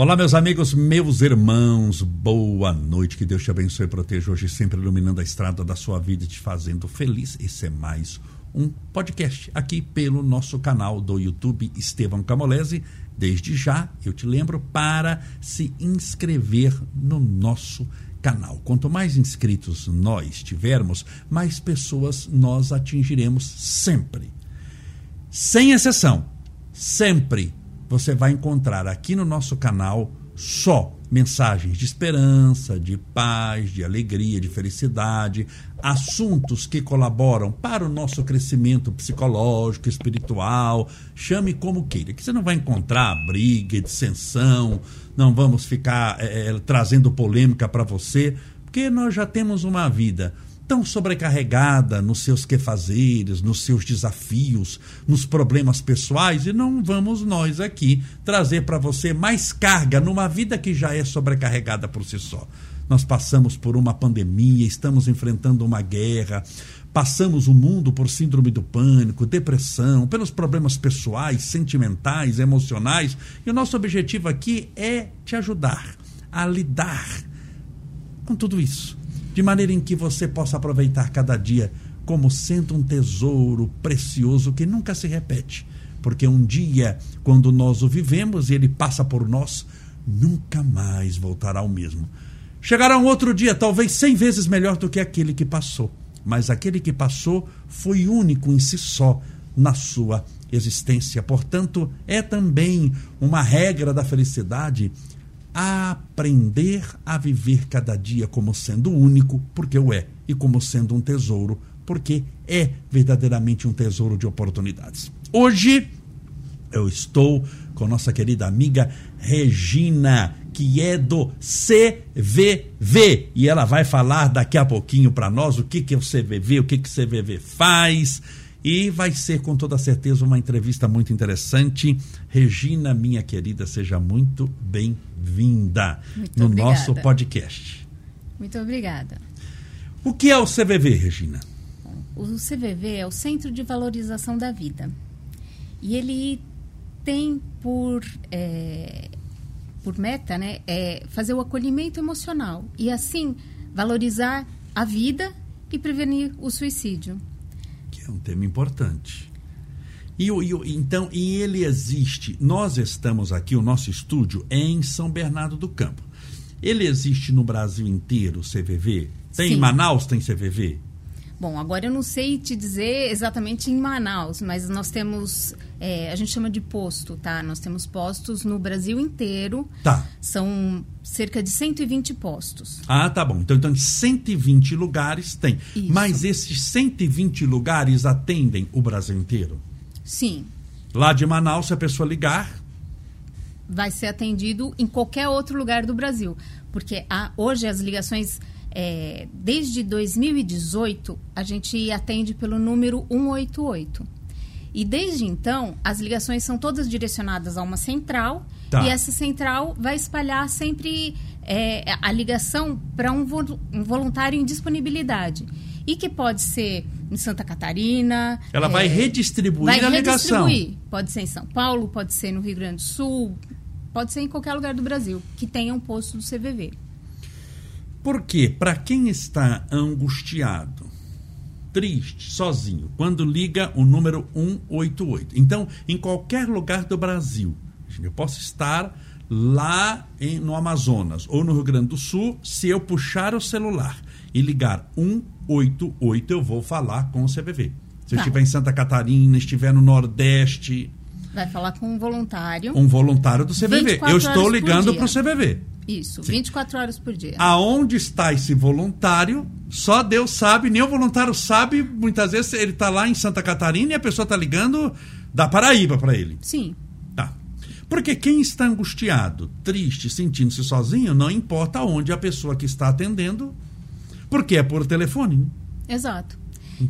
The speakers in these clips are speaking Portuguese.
Olá, meus amigos, meus irmãos, boa noite. Que Deus te abençoe e proteja hoje, sempre iluminando a estrada da sua vida e te fazendo feliz. Esse é mais um podcast aqui pelo nosso canal do YouTube Estevão Camolese. Desde já, eu te lembro para se inscrever no nosso canal. Quanto mais inscritos nós tivermos, mais pessoas nós atingiremos sempre. Sem exceção, sempre você vai encontrar aqui no nosso canal só mensagens de esperança, de paz, de alegria, de felicidade, assuntos que colaboram para o nosso crescimento psicológico, espiritual, chame como queira, que você não vai encontrar briga, dissensão, não vamos ficar é, trazendo polêmica para você, porque nós já temos uma vida tão sobrecarregada nos seus quefazeres, nos seus desafios, nos problemas pessoais, e não vamos nós aqui trazer para você mais carga numa vida que já é sobrecarregada por si só. Nós passamos por uma pandemia, estamos enfrentando uma guerra, passamos o mundo por síndrome do pânico, depressão, pelos problemas pessoais, sentimentais, emocionais, e o nosso objetivo aqui é te ajudar a lidar com tudo isso de maneira em que você possa aproveitar cada dia como sendo um tesouro precioso que nunca se repete. Porque um dia, quando nós o vivemos e ele passa por nós, nunca mais voltará ao mesmo. Chegará um outro dia, talvez cem vezes melhor do que aquele que passou. Mas aquele que passou foi único em si só na sua existência. Portanto, é também uma regra da felicidade aprender a viver cada dia como sendo único, porque o é, e como sendo um tesouro, porque é verdadeiramente um tesouro de oportunidades. Hoje eu estou com nossa querida amiga Regina, que é do CVV, e ela vai falar daqui a pouquinho para nós o que, que é o CVV, o que, que o CVV faz e vai ser, com toda certeza, uma entrevista muito interessante. Regina, minha querida, seja muito bem-vinda no obrigada. nosso podcast. Muito obrigada. O que é o CVV, Regina? O CVV é o Centro de Valorização da Vida. E ele tem por, é, por meta né, é fazer o acolhimento emocional e, assim, valorizar a vida e prevenir o suicídio um tema importante. E, e, então, e ele existe. Nós estamos aqui, o nosso estúdio é em São Bernardo do Campo. Ele existe no Brasil inteiro, CVV? Tem Sim. em Manaus, tem CVV? Bom, agora eu não sei te dizer exatamente em Manaus, mas nós temos, é, a gente chama de posto, tá? Nós temos postos no Brasil inteiro. Tá. São cerca de 120 postos. Ah, tá bom. Então, então 120 lugares tem. Isso. Mas esses 120 lugares atendem o Brasil inteiro? Sim. Lá de Manaus, se a pessoa ligar... Vai ser atendido em qualquer outro lugar do Brasil. Porque há, hoje as ligações é, desde 2018, a gente atende pelo número 188. E desde então, as ligações são todas direcionadas a uma central tá. e essa central vai espalhar sempre é, a ligação para um, um, voluntário em disponibilidade. E que pode ser em Santa Catarina. Ela é, vai redistribuir vai a ligação. Redistribuir. Pode ser em São Paulo, pode ser no Rio Grande do Sul, pode ser em qualquer lugar do Brasil que tenha um posto do CVV. Porque para quem está angustiado, triste, sozinho, quando liga o número 188. Então, em qualquer lugar do Brasil, eu posso estar lá em, no Amazonas ou no Rio Grande do Sul, se eu puxar o celular e ligar 188, eu vou falar com o CVV. Se tá. eu estiver em Santa Catarina, estiver no Nordeste. Vai falar com um voluntário. Um voluntário do CVV. Eu estou ligando para o CVV. Isso, Sim. 24 horas por dia. Aonde está esse voluntário? Só Deus sabe, nem o voluntário sabe. Muitas vezes ele está lá em Santa Catarina e a pessoa está ligando da Paraíba para ele. Sim. Tá. Porque quem está angustiado, triste, sentindo-se sozinho, não importa onde a pessoa que está atendendo, porque é por telefone. Né? Exato.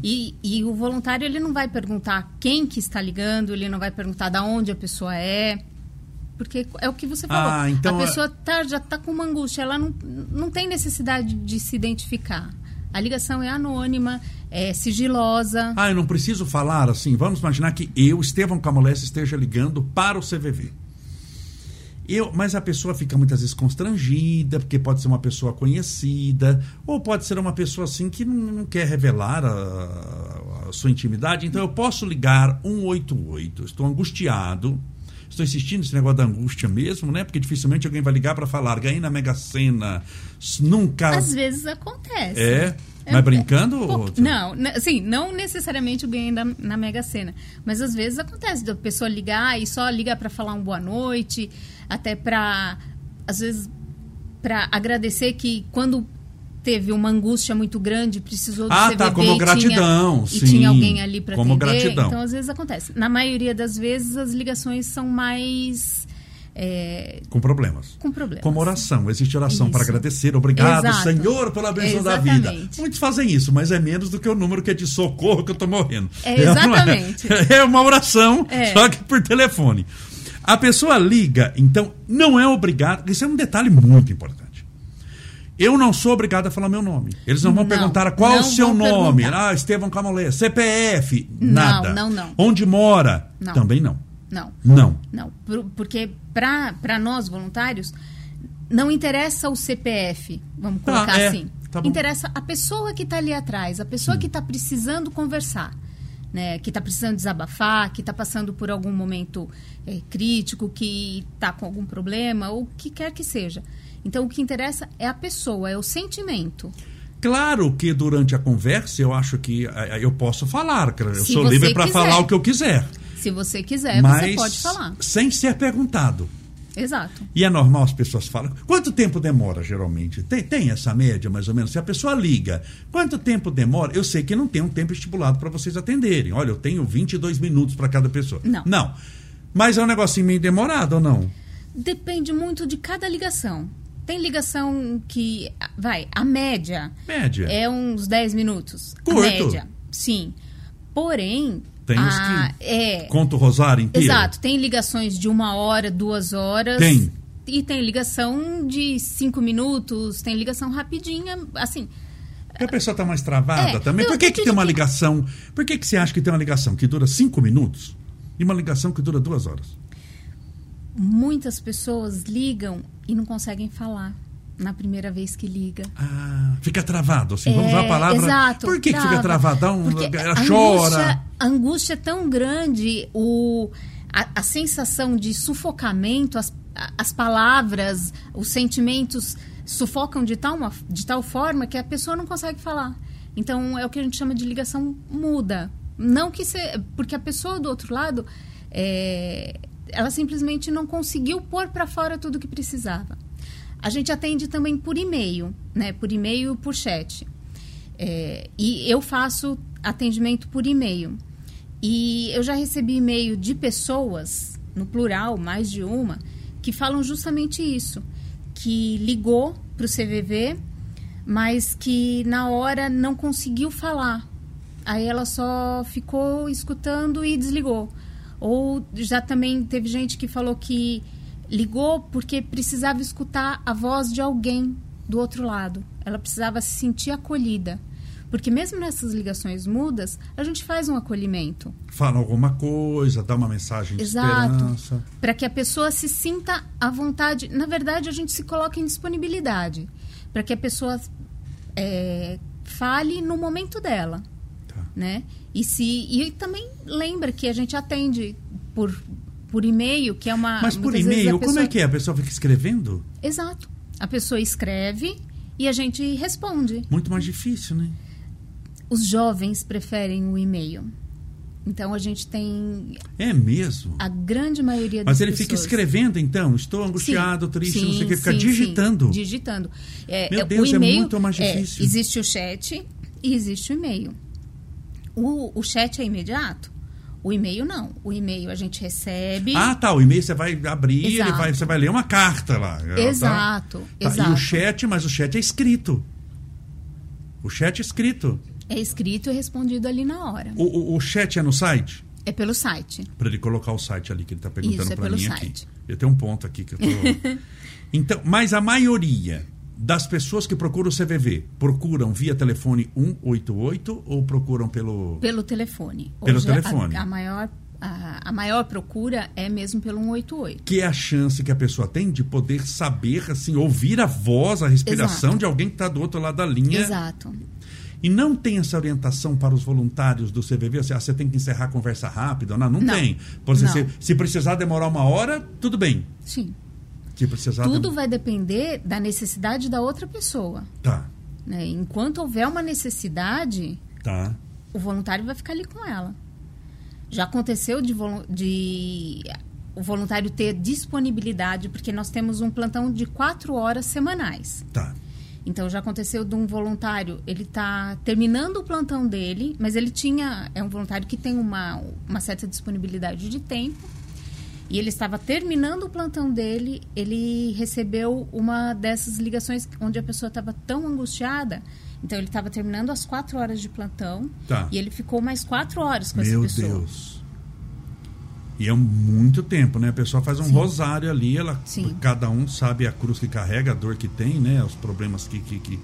E, e, o voluntário ele não vai perguntar quem que está ligando, ele não vai perguntar de onde a pessoa é. Porque é o que você falou. Ah, então a pessoa tá, já está com uma angústia, ela não, não tem necessidade de se identificar. A ligação é anônima, é sigilosa. Ah, eu não preciso falar assim. Vamos imaginar que eu, Estevão Camolese, esteja ligando para o CVV. Eu, mas a pessoa fica muitas vezes constrangida, porque pode ser uma pessoa conhecida, ou pode ser uma pessoa assim que não, não quer revelar a, a, sua intimidade. Então eu posso ligar 188. Estou angustiado. Estou insistindo nesse negócio da angústia mesmo, né? Porque dificilmente alguém vai ligar para falar, ganhei na Mega Sena. Nunca. Às vezes acontece. É. Mas é, brincando? É, ou... Não, assim, não necessariamente o ganho na, na Mega Sena. Mas às vezes acontece da pessoa ligar e só liga para falar um boa noite, até para, às vezes, para agradecer que quando teve uma angústia muito grande, precisou do ah, CVV tá, como gratidão, tinha, sim. E tinha alguém ali para atender. Gratidão. Então, às vezes acontece. Na maioria das vezes, as ligações são mais... É... Com problemas. Com problemas. Como oração. Existe oração isso. para agradecer. Obrigado, Exato. Senhor, pela bênção exatamente. da vida. Muitos fazem isso, mas é menos do que o número que é de socorro que eu estou morrendo. É, exatamente. É, uma oração, é. só que por telefone. A pessoa liga, então não é obrigado. Isso é um detalhe muito importante. Eu não sou obrigado a falar meu nome. Eles não vão não, perguntar qual o seu nome. Perguntar. Ah, Estevão Camolê. CPF. Nada. Não, não, não. Onde mora? Não. Também não. Não. Não. Não. Porque para nós voluntários, não interessa o CPF, vamos tá, colocar ah, é. assim. Tá interessa a pessoa que está ali atrás, a pessoa Sim. que está precisando conversar. Né, que está precisando desabafar, que está passando por algum momento é, crítico, que está com algum problema, ou o que quer que seja. Então, o que interessa é a pessoa, é o sentimento. Claro que durante a conversa eu acho que eh, eh, eu posso falar, eu Se sou livre para falar o que eu quiser. Se você quiser, Mas você pode falar. Sem ser perguntado. Exato. E é normal as pessoas falam. Quanto tempo demora, geralmente? Tem, tem essa média, mais ou menos? Se a pessoa liga, quanto tempo demora? Eu sei que não tem um tempo estipulado para vocês atenderem. Olha, eu tenho 22 minutos para cada pessoa. Não. Não. Mas é um negocinho meio demorado ou não? Depende muito de cada ligação. Tem ligação que, vai, a média, média. é uns 10 minutos. Curto. A média, sim. Porém, tem os que é, conta o rosário inteiro. Exato. Tem ligações de uma hora, duas horas. Tem. E tem ligação de cinco minutos, tem ligação rapidinha, assim... Porque a pessoa está mais travada é, também. Por que, que tem uma ligação... Por que, que você acha que tem uma ligação que dura cinco minutos e uma ligação que dura duas horas? Muitas pessoas ligam e não conseguem falar na primeira vez que liga. Ah, fica travado, assim, vamos usar a é, palavra. Exato. Por que, trava, que fica travadão? ela a chora. Angústia, a angústia é tão grande, o, a, a sensação de sufocamento, as, as palavras, os sentimentos sufocam de tal, uma, de tal forma que a pessoa não consegue falar. Então é o que a gente chama de ligação muda. Não que se, porque a pessoa do outro lado é, ela simplesmente não conseguiu pôr para fora tudo o que precisava. A gente atende também por e-mail, né? Por e-mail e por chat. É, e eu faço atendimento por e-mail. E eu já recebi e-mail de pessoas, no plural, mais de uma, que falam justamente isso. Que ligou para o CVV, mas que na hora não conseguiu falar. Aí ela só ficou escutando e desligou. Ou já também teve gente que falou que ligou porque precisava escutar a voz de alguém do outro lado. Ela precisava se sentir acolhida. Porque mesmo nessas ligações mudas, a gente faz um acolhimento. Fala alguma coisa, dá uma mensagem de Exato. esperança. Para que a pessoa se sinta à vontade. Na verdade, a gente se coloca em disponibilidade. Para que a pessoa é, fale no momento dela. Tá. Né? E, se, e também lembra que a gente atende por, por e-mail, que é uma. Mas por e-mail, pessoa... como é que é? A pessoa fica escrevendo? Exato. A pessoa escreve e a gente responde. Muito mais difícil, né? Os jovens preferem o e-mail. Então a gente tem. É mesmo? A grande maioria das Mas ele pessoas... fica escrevendo, então? Estou angustiado, sim, triste, sim, não sei o que, fica sim, digitando. Digitando. É, Meu Deus, o é muito mais difícil. É, existe o chat e existe o e-mail. O, o chat é imediato? O e-mail não. O e-mail a gente recebe. Ah, tá. O e-mail você vai abrir, ele vai, você vai ler uma carta lá. Tá? Exato, tá? exato. E o chat, mas o chat é escrito. O chat é escrito. É escrito e respondido ali na hora. O, o, o chat é no site? É pelo site. Para ele colocar o site ali que ele está perguntando Isso, é para mim site. aqui. Eu tenho um ponto aqui que eu tô... então, mas a maioria das pessoas que procuram o CVV, procuram via telefone 188 ou procuram pelo pelo telefone? Pelo Hoje, telefone. A, a, maior a, a, maior procura é mesmo pelo 188. Que é a chance que a pessoa tem de poder saber, assim, ouvir a voz, a respiração Exato. de alguém que está do outro lado da linha. Exato. E não tem essa orientação para os voluntários do CVV? Assim, ah, você tem que encerrar a conversa rápida? Não, não, não. tem. Por não. Se, se precisar demorar uma hora, tudo bem. Sim. Precisar Tudo dem... vai depender da necessidade da outra pessoa. Tá. Né? Enquanto houver uma necessidade, tá. o voluntário vai ficar ali com ela. Já aconteceu de, de o voluntário ter disponibilidade, porque nós temos um plantão de quatro horas semanais. Tá. Então já aconteceu de um voluntário, ele está terminando o plantão dele, mas ele tinha é um voluntário que tem uma, uma certa disponibilidade de tempo. E ele estava terminando o plantão dele, ele recebeu uma dessas ligações onde a pessoa estava tão angustiada. Então ele estava terminando as quatro horas de plantão tá. e ele ficou mais quatro horas com Meu essa pessoa. Meu Deus. E é muito tempo, né? A pessoa faz um Sim. rosário ali, ela, Sim. cada um sabe a cruz que carrega, a dor que tem, né? Os problemas que, que, que,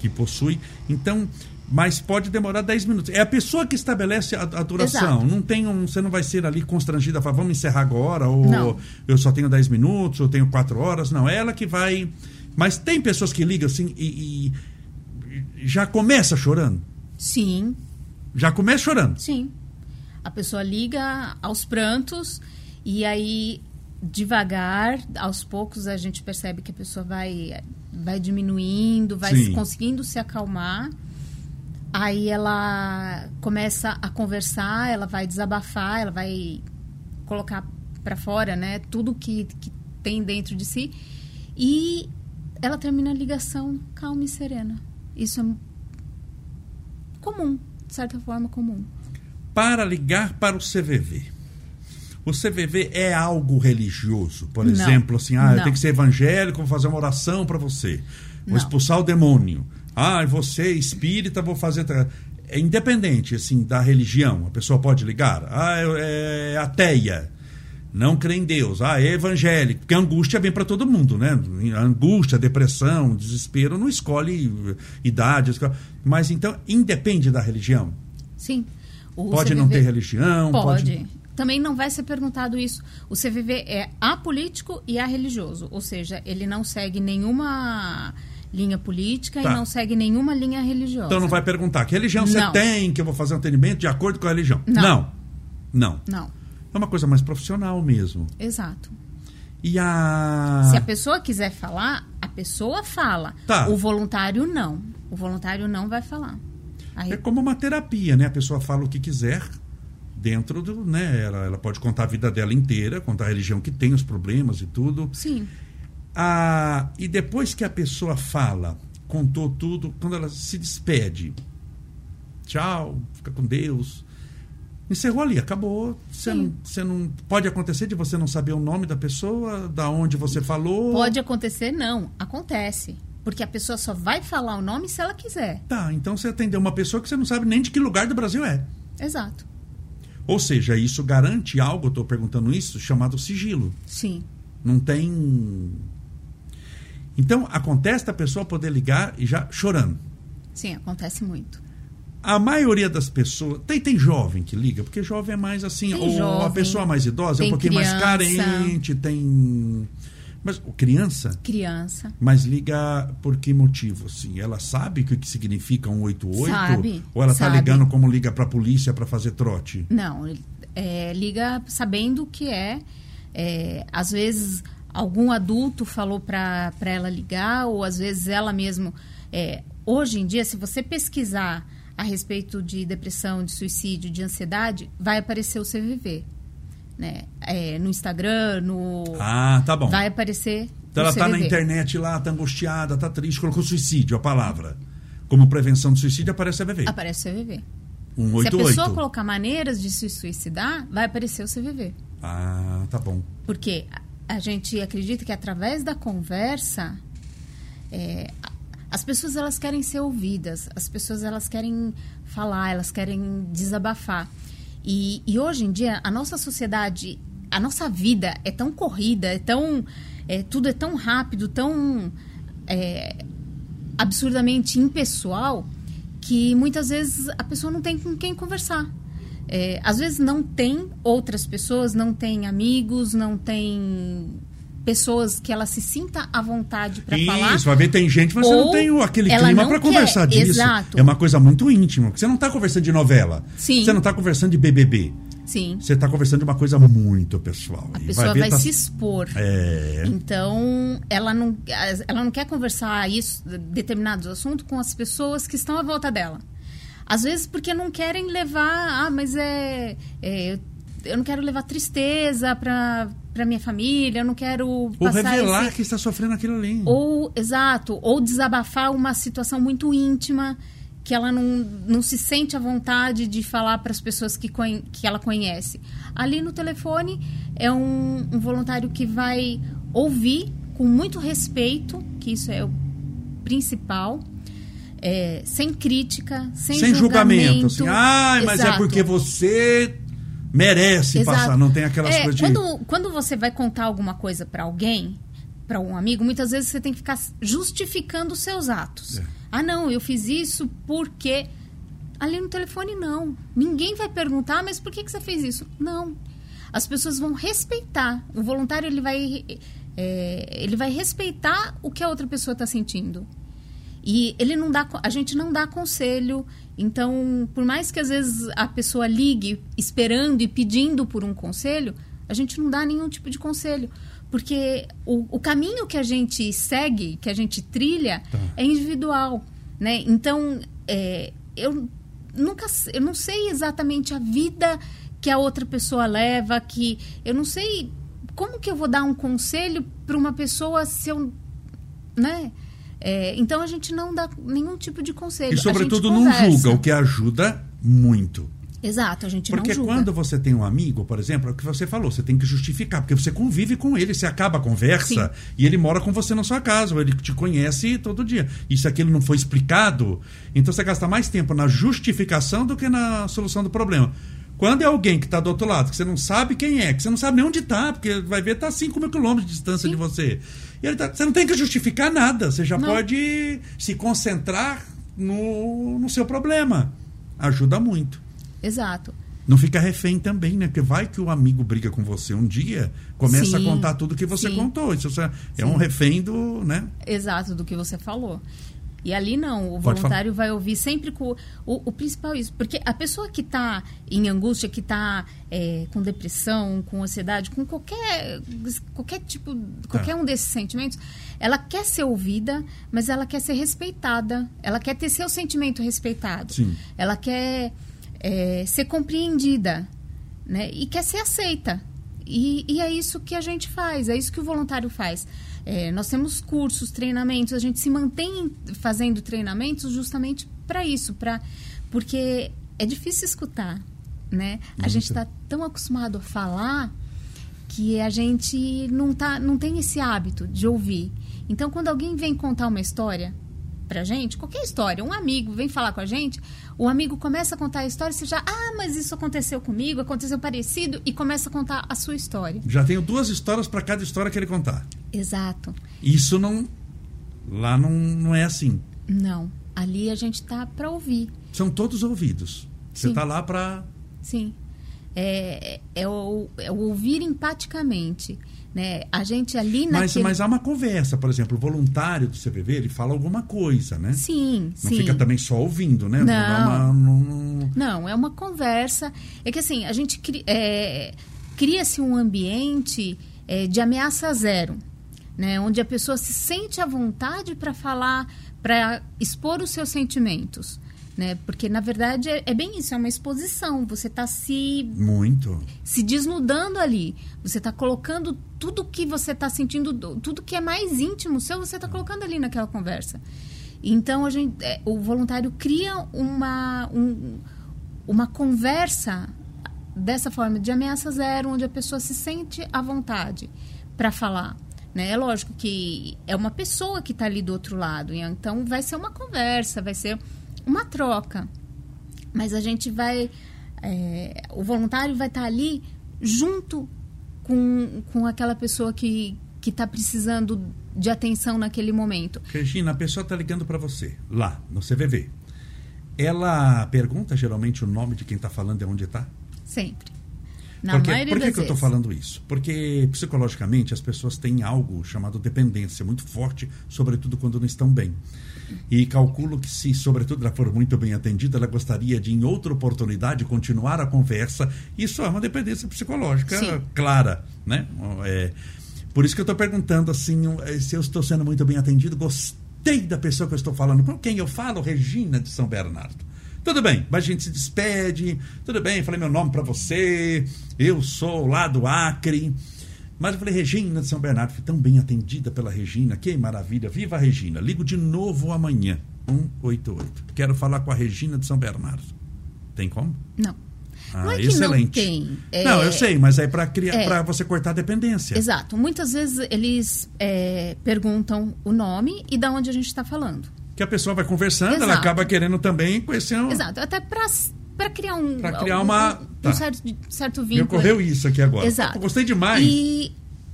que possui. Então, mas pode demorar 10 minutos. É a pessoa que estabelece a, a duração. Exato. Não tem um, você não vai ser ali constrangida, falar, vamos encerrar agora, ou não. eu só tenho 10 minutos, ou tenho 4 horas. Não, é ela que vai. Mas tem pessoas que ligam assim e, e já começa chorando. Sim. Já começa chorando. Sim. A pessoa liga aos prantos e aí devagar, aos poucos a gente percebe que a pessoa vai vai diminuindo, vai Sim. conseguindo se acalmar. Aí ela começa a conversar, ela vai desabafar, ela vai colocar para fora, né, tudo que, que tem dentro de si e ela termina a ligação calma e serena. Isso é comum, de certa forma comum para ligar para o CVV. O CVV é algo religioso, por não, exemplo, assim, ah, não. eu tenho que ser evangélico, vou fazer uma oração para você. Vou não. expulsar o demônio. Ah, você espírita, vou fazer é independente assim da religião. A pessoa pode ligar. Ah, é ateia. Não crê em Deus. Ah, é evangélico. Porque a angústia vem para todo mundo, né? A angústia, a depressão, desespero não escolhe idade. Mas então, independe da religião. Sim. O pode CVV... não ter religião? Pode. pode. Também não vai ser perguntado isso. O CVV é apolítico e religioso, ou seja, ele não segue nenhuma linha política tá. e não segue nenhuma linha religiosa. Então não vai perguntar que religião você tem, que eu vou fazer um atendimento de acordo com a religião. Não. Não. Não. não. É uma coisa mais profissional mesmo. Exato. E a. Se a pessoa quiser falar, a pessoa fala. Tá. O voluntário não. O voluntário não vai falar. Aí... É como uma terapia, né? A pessoa fala o que quiser dentro do, né? Ela, ela pode contar a vida dela inteira, contar a religião que tem, os problemas e tudo. Sim. Ah, e depois que a pessoa fala, contou tudo, quando ela se despede, tchau, fica com Deus. Encerrou ali, acabou. Você não, você não. Pode acontecer de você não saber o nome da pessoa, da onde você falou? Pode acontecer, não. Acontece. Porque a pessoa só vai falar o nome se ela quiser. Tá, então você atendeu uma pessoa que você não sabe nem de que lugar do Brasil é. Exato. Ou seja, isso garante algo, eu estou perguntando isso, chamado sigilo. Sim. Não tem. Então, acontece a pessoa poder ligar e já chorando. Sim, acontece muito. A maioria das pessoas. Tem, tem jovem que liga, porque jovem é mais assim. Tem ou jovem, a pessoa mais idosa é um pouquinho criança. mais carente, tem mas criança? Criança. Mas liga por que motivo? Assim, ela sabe o que significa 188? Sabe. Ou ela está ligando como liga para a polícia para fazer trote? Não, é, liga sabendo que é, é. Às vezes algum adulto falou para ela ligar, ou às vezes ela mesmo. É, hoje em dia, se você pesquisar a respeito de depressão, de suicídio, de ansiedade, vai aparecer o CVV né? É, no Instagram, no. Ah, tá bom. Vai aparecer. Então ela está na internet lá, está angustiada, está triste, colocou suicídio, a palavra. Como prevenção do suicídio, aparece a CVV. Aparece o CVV. 188. Se a pessoa colocar maneiras de se suicidar, vai aparecer o CVV. Ah, tá bom. Porque a gente acredita que através da conversa, é, as pessoas elas querem ser ouvidas, as pessoas elas querem falar, elas querem desabafar. E, e hoje em dia, a nossa sociedade, a nossa vida é tão corrida, é tão. É, tudo é tão rápido, tão é, absurdamente impessoal, que muitas vezes a pessoa não tem com quem conversar. É, às vezes não tem outras pessoas, não tem amigos, não tem pessoas que ela se sinta à vontade para falar. Isso, vai ver, tem gente, mas você não tem aquele clima para conversar disso. Exato. É uma coisa muito íntima. Você não está conversando de novela. Sim. Você não está conversando de BBB. Sim. Você está conversando de uma coisa muito pessoal. A pessoa vai, vai tá... se expor. É. Então, ela não, ela não quer conversar isso, determinados assuntos com as pessoas que estão à volta dela. Às vezes porque não querem levar, ah, mas é, é eu não quero levar tristeza para para minha família, eu não quero ou revelar esse... que está sofrendo aquilo ali. Ou exato, ou desabafar uma situação muito íntima que ela não, não se sente à vontade de falar para as pessoas que, que ela conhece. Ali no telefone é um, um voluntário que vai ouvir com muito respeito, que isso é o principal, é, sem crítica, sem, sem julgamento. julgamento assim, ah, mas é porque você merece Exato. passar, não tem aquelas é, coisas quando, de... Quando você vai contar alguma coisa para alguém, para um amigo, muitas vezes você tem que ficar justificando os seus atos. É. Ah, não, eu fiz isso porque... Ali no telefone, não. Ninguém vai perguntar, mas por que, que você fez isso? Não. As pessoas vão respeitar. O voluntário, ele vai... É, ele vai respeitar o que a outra pessoa está sentindo. E ele não dá, a gente não dá conselho. Então, por mais que às vezes a pessoa ligue esperando e pedindo por um conselho, a gente não dá nenhum tipo de conselho. Porque o, o caminho que a gente segue, que a gente trilha, tá. é individual. Né? Então, é, eu nunca eu não sei exatamente a vida que a outra pessoa leva, que eu não sei como que eu vou dar um conselho para uma pessoa se eu, né? É, então a gente não dá nenhum tipo de conselho. E sobretudo não julga, o que ajuda muito. Exato, a gente porque não julga. Porque quando você tem um amigo, por exemplo, é o que você falou, você tem que justificar, porque você convive com ele, você acaba a conversa Sim. e ele mora com você na sua casa, ou ele te conhece todo dia. E se aquilo não foi explicado, então você gasta mais tempo na justificação do que na solução do problema. Quando é alguém que está do outro lado, que você não sabe quem é, que você não sabe nem onde está, porque vai ver está a 5 mil quilômetros de distância Sim. de você. E tá, você não tem que justificar nada, você já não. pode se concentrar no, no seu problema. Ajuda muito. Exato. Não fica refém também, né? Porque vai que o amigo briga com você um dia, começa sim, a contar tudo que você sim. contou. Isso é sim. um refém do, né? Exato, do que você falou. E ali não, o voluntário vai ouvir sempre com o, o principal isso, porque a pessoa que está em angústia, que está é, com depressão, com ansiedade, com qualquer qualquer tipo, qualquer tá. um desses sentimentos, ela quer ser ouvida, mas ela quer ser respeitada, ela quer ter seu sentimento respeitado, Sim. ela quer é, ser compreendida, né? E quer ser aceita. E, e é isso que a gente faz, é isso que o voluntário faz. É, nós temos cursos, treinamentos, a gente se mantém fazendo treinamentos justamente para isso, para porque é difícil escutar, né? A gente está tão acostumado a falar que a gente não, tá, não tem esse hábito de ouvir. Então, quando alguém vem contar uma história pra gente, qualquer história, um amigo vem falar com a gente, o amigo começa a contar a história, você já, ah, mas isso aconteceu comigo, aconteceu parecido, e começa a contar a sua história. Já tenho duas histórias para cada história que ele contar. Exato. Isso não. Lá não, não é assim. Não. Ali a gente tá para ouvir. São todos ouvidos. Você tá lá para. Sim. É, é, o, é o ouvir empaticamente. Né? A gente ali naquele... mas, mas há uma conversa, por exemplo, o voluntário do CVV, ele fala alguma coisa, né? Sim, Não sim. fica também só ouvindo, né? Não, uma, não, é uma conversa. É que assim, a gente cri... é... cria-se um ambiente é, de ameaça zero, né? Onde a pessoa se sente à vontade para falar, para expor os seus sentimentos né? Porque na verdade é, é, bem isso, é uma exposição. Você está se muito se desnudando ali. Você está colocando tudo que você está sentindo, tudo que é mais íntimo seu, você está colocando ali naquela conversa. Então a gente, é, o voluntário cria uma um, uma conversa dessa forma de ameaça zero, onde a pessoa se sente à vontade para falar. Né? É lógico que é uma pessoa que está ali do outro lado, então vai ser uma conversa, vai ser uma troca. Mas a gente vai. É, o voluntário vai estar ali junto com, com aquela pessoa que está precisando de atenção naquele momento. Regina, a pessoa está ligando para você, lá, no CVV. ela pergunta geralmente o nome de quem está falando e onde está? Sempre. Na Porque, maioria por que, das que eu estou falando isso? Porque psicologicamente as pessoas têm algo chamado dependência muito forte, sobretudo quando não estão bem. E calculo que se, sobretudo, ela for muito bem atendida, ela gostaria de, em outra oportunidade, continuar a conversa. Isso é uma dependência psicológica Sim. clara, né? É, por isso que eu estou perguntando assim, se eu estou sendo muito bem atendido, gostei da pessoa que eu estou falando. Com quem eu falo? Regina de São Bernardo. Tudo bem, mas a gente se despede. Tudo bem, falei meu nome para você. Eu sou lá do Acre. Mas eu falei, Regina de São Bernardo, fui tão bem atendida pela Regina, que maravilha. Viva a Regina. Ligo de novo amanhã, 188. Quero falar com a Regina de São Bernardo. Tem como? Não. Ah, não é que excelente. não tem. é- Não, eu sei, mas é para criar, é. para você cortar a dependência. Exato. Muitas vezes eles é, perguntam o nome e da onde a gente está falando. Que a pessoa vai conversando, ela Exato. acaba querendo também conhecer. um- Exato. Até para para criar um Pra criar um- uma- um, tá. certo, certo Me vínculo. ocorreu isso aqui agora. Exato. Eu gostei demais. E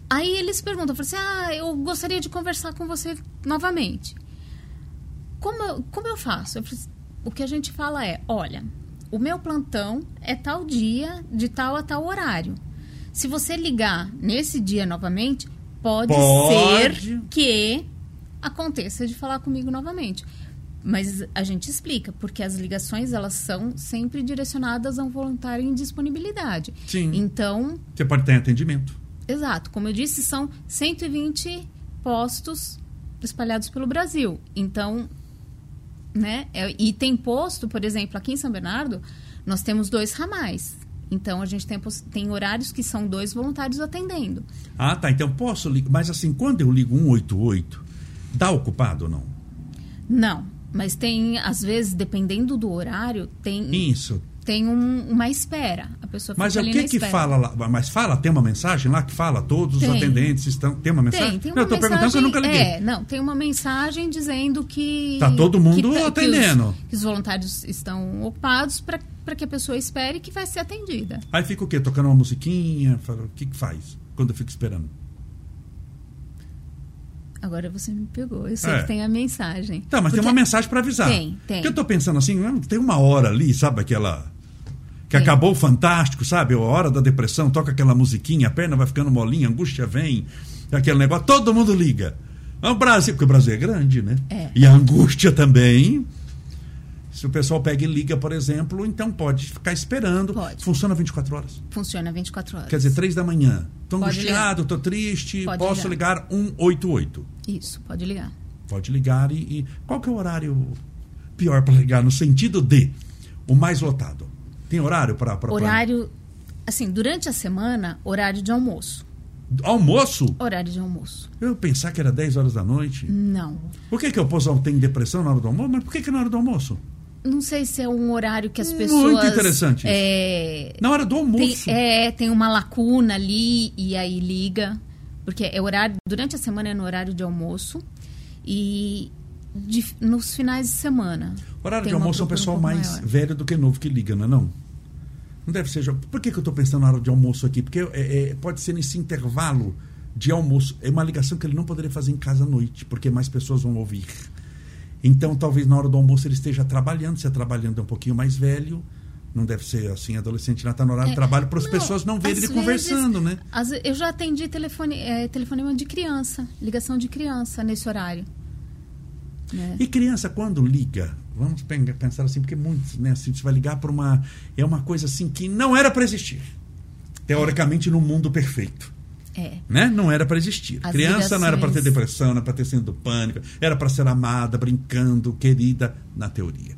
aí eles perguntam, assim, ah, eu gostaria de conversar com você novamente. Como eu, como eu faço? Eu falei, o que a gente fala é, olha, o meu plantão é tal dia, de tal a tal horário. Se você ligar nesse dia novamente, pode, Pode. ser que aconteça de falar comigo novamente. Mas a gente explica, porque as ligações elas são sempre direcionadas a um voluntário em disponibilidade. Sim. Então, Você pode ter atendimento. Exato. Como eu disse, são 120 postos espalhados pelo Brasil. Então, né? é- e tem posto, por exemplo, aqui em São Bernardo, nós temos dois ramais. Então, a gente tem, tem horários que são dois voluntários atendendo. Ah, tá. Então posso ligar. Mas assim, quando eu ligo 188, dá ocupado ou não? Não, mas tem, às vezes, dependendo do horário, tem, Isso. tem um- uma espera. A pessoa Mas o que que fala lá? Mas fala, tem uma mensagem lá que fala, todos os Tem. atendentes estão. Tem uma mensagem? Tem, tem não, uma eu tô mensagem, perguntando eu nunca liguei. É, não, tem uma mensagem dizendo que. Tá todo mundo que, tá- atendendo. Que os, que os voluntários estão ocupados para que a pessoa espere que vai ser atendida. Aí fica o quê? Tocando uma musiquinha? Fala, O que que faz quando eu fico esperando? Agora você me pegou. Eu sei É. que tem a mensagem. Tá, mas tem Porque- uma mensagem para avisar. Tem, tem. Porque eu tô pensando assim, hum, tem uma hora ali, sabe aquela. Que Tem. acabou o fantástico, sabe? A hora da depressão, toca aquela musiquinha, a perna vai ficando molinha, a angústia vem, aquele negócio, todo mundo liga. É o Brasil, porque o Brasil é grande, né? É. E a angústia também. Se o pessoal pega e liga, por exemplo, então pode ficar esperando. Pode. Funciona 24 horas. Funciona 24 horas. Quer dizer, 3 da manhã. Pode angustiado, tô triste, Pode posso ligar 188. Isso, pode ligar. Pode ligar e, e qual que é o horário pior para ligar no sentido de o mais lotado? Tem horário para para Horário. Assim, durante a semana, horário de almoço. almoço? Horário de almoço. Eu pensar que era 10 horas da noite. Não. Por que que o pessoal tem depressão na hora do almoço? Mas por que que na hora do almoço? Não sei se é um horário que as Muito pessoas. interessante isso. É, Na hora do tem, almoço. é, tem uma lacuna ali e aí liga. Porque é horário. Durante a semana é no horário de almoço. E de- nos finais de semana. horário tem de almoço é um procura pessoal pouco mais maior. velho do que novo que liga, não é não? Não deve ser. Por que, que eu estou pensando na hora de almoço aqui? Porque é, é, pode ser nesse intervalo de almoço. É uma ligação que ele não poderia fazer em casa à noite, porque mais pessoas vão ouvir. Então, talvez na hora do almoço ele esteja trabalhando. Se é trabalhando é um pouquinho mais velho. Não deve ser assim, adolescente já está no horário de É, trabalho para as pessoas não verem ele vezes- conversando, né? ve- eu já atendi telefone, é, telefonema de criança, ligação de criança nesse horário. né? E criança, quando liga, vamos pen- pensar assim, porque muitos, né, assim, você vai ligar para uma. É uma coisa assim que não era para existir. Teoricamente, no mundo perfeito. É. Né? Não era para existir. As Criança não era para ter ligações- depressão, não era para ter síndrome do pânico, era para ser amada, brincando, querida, na teoria.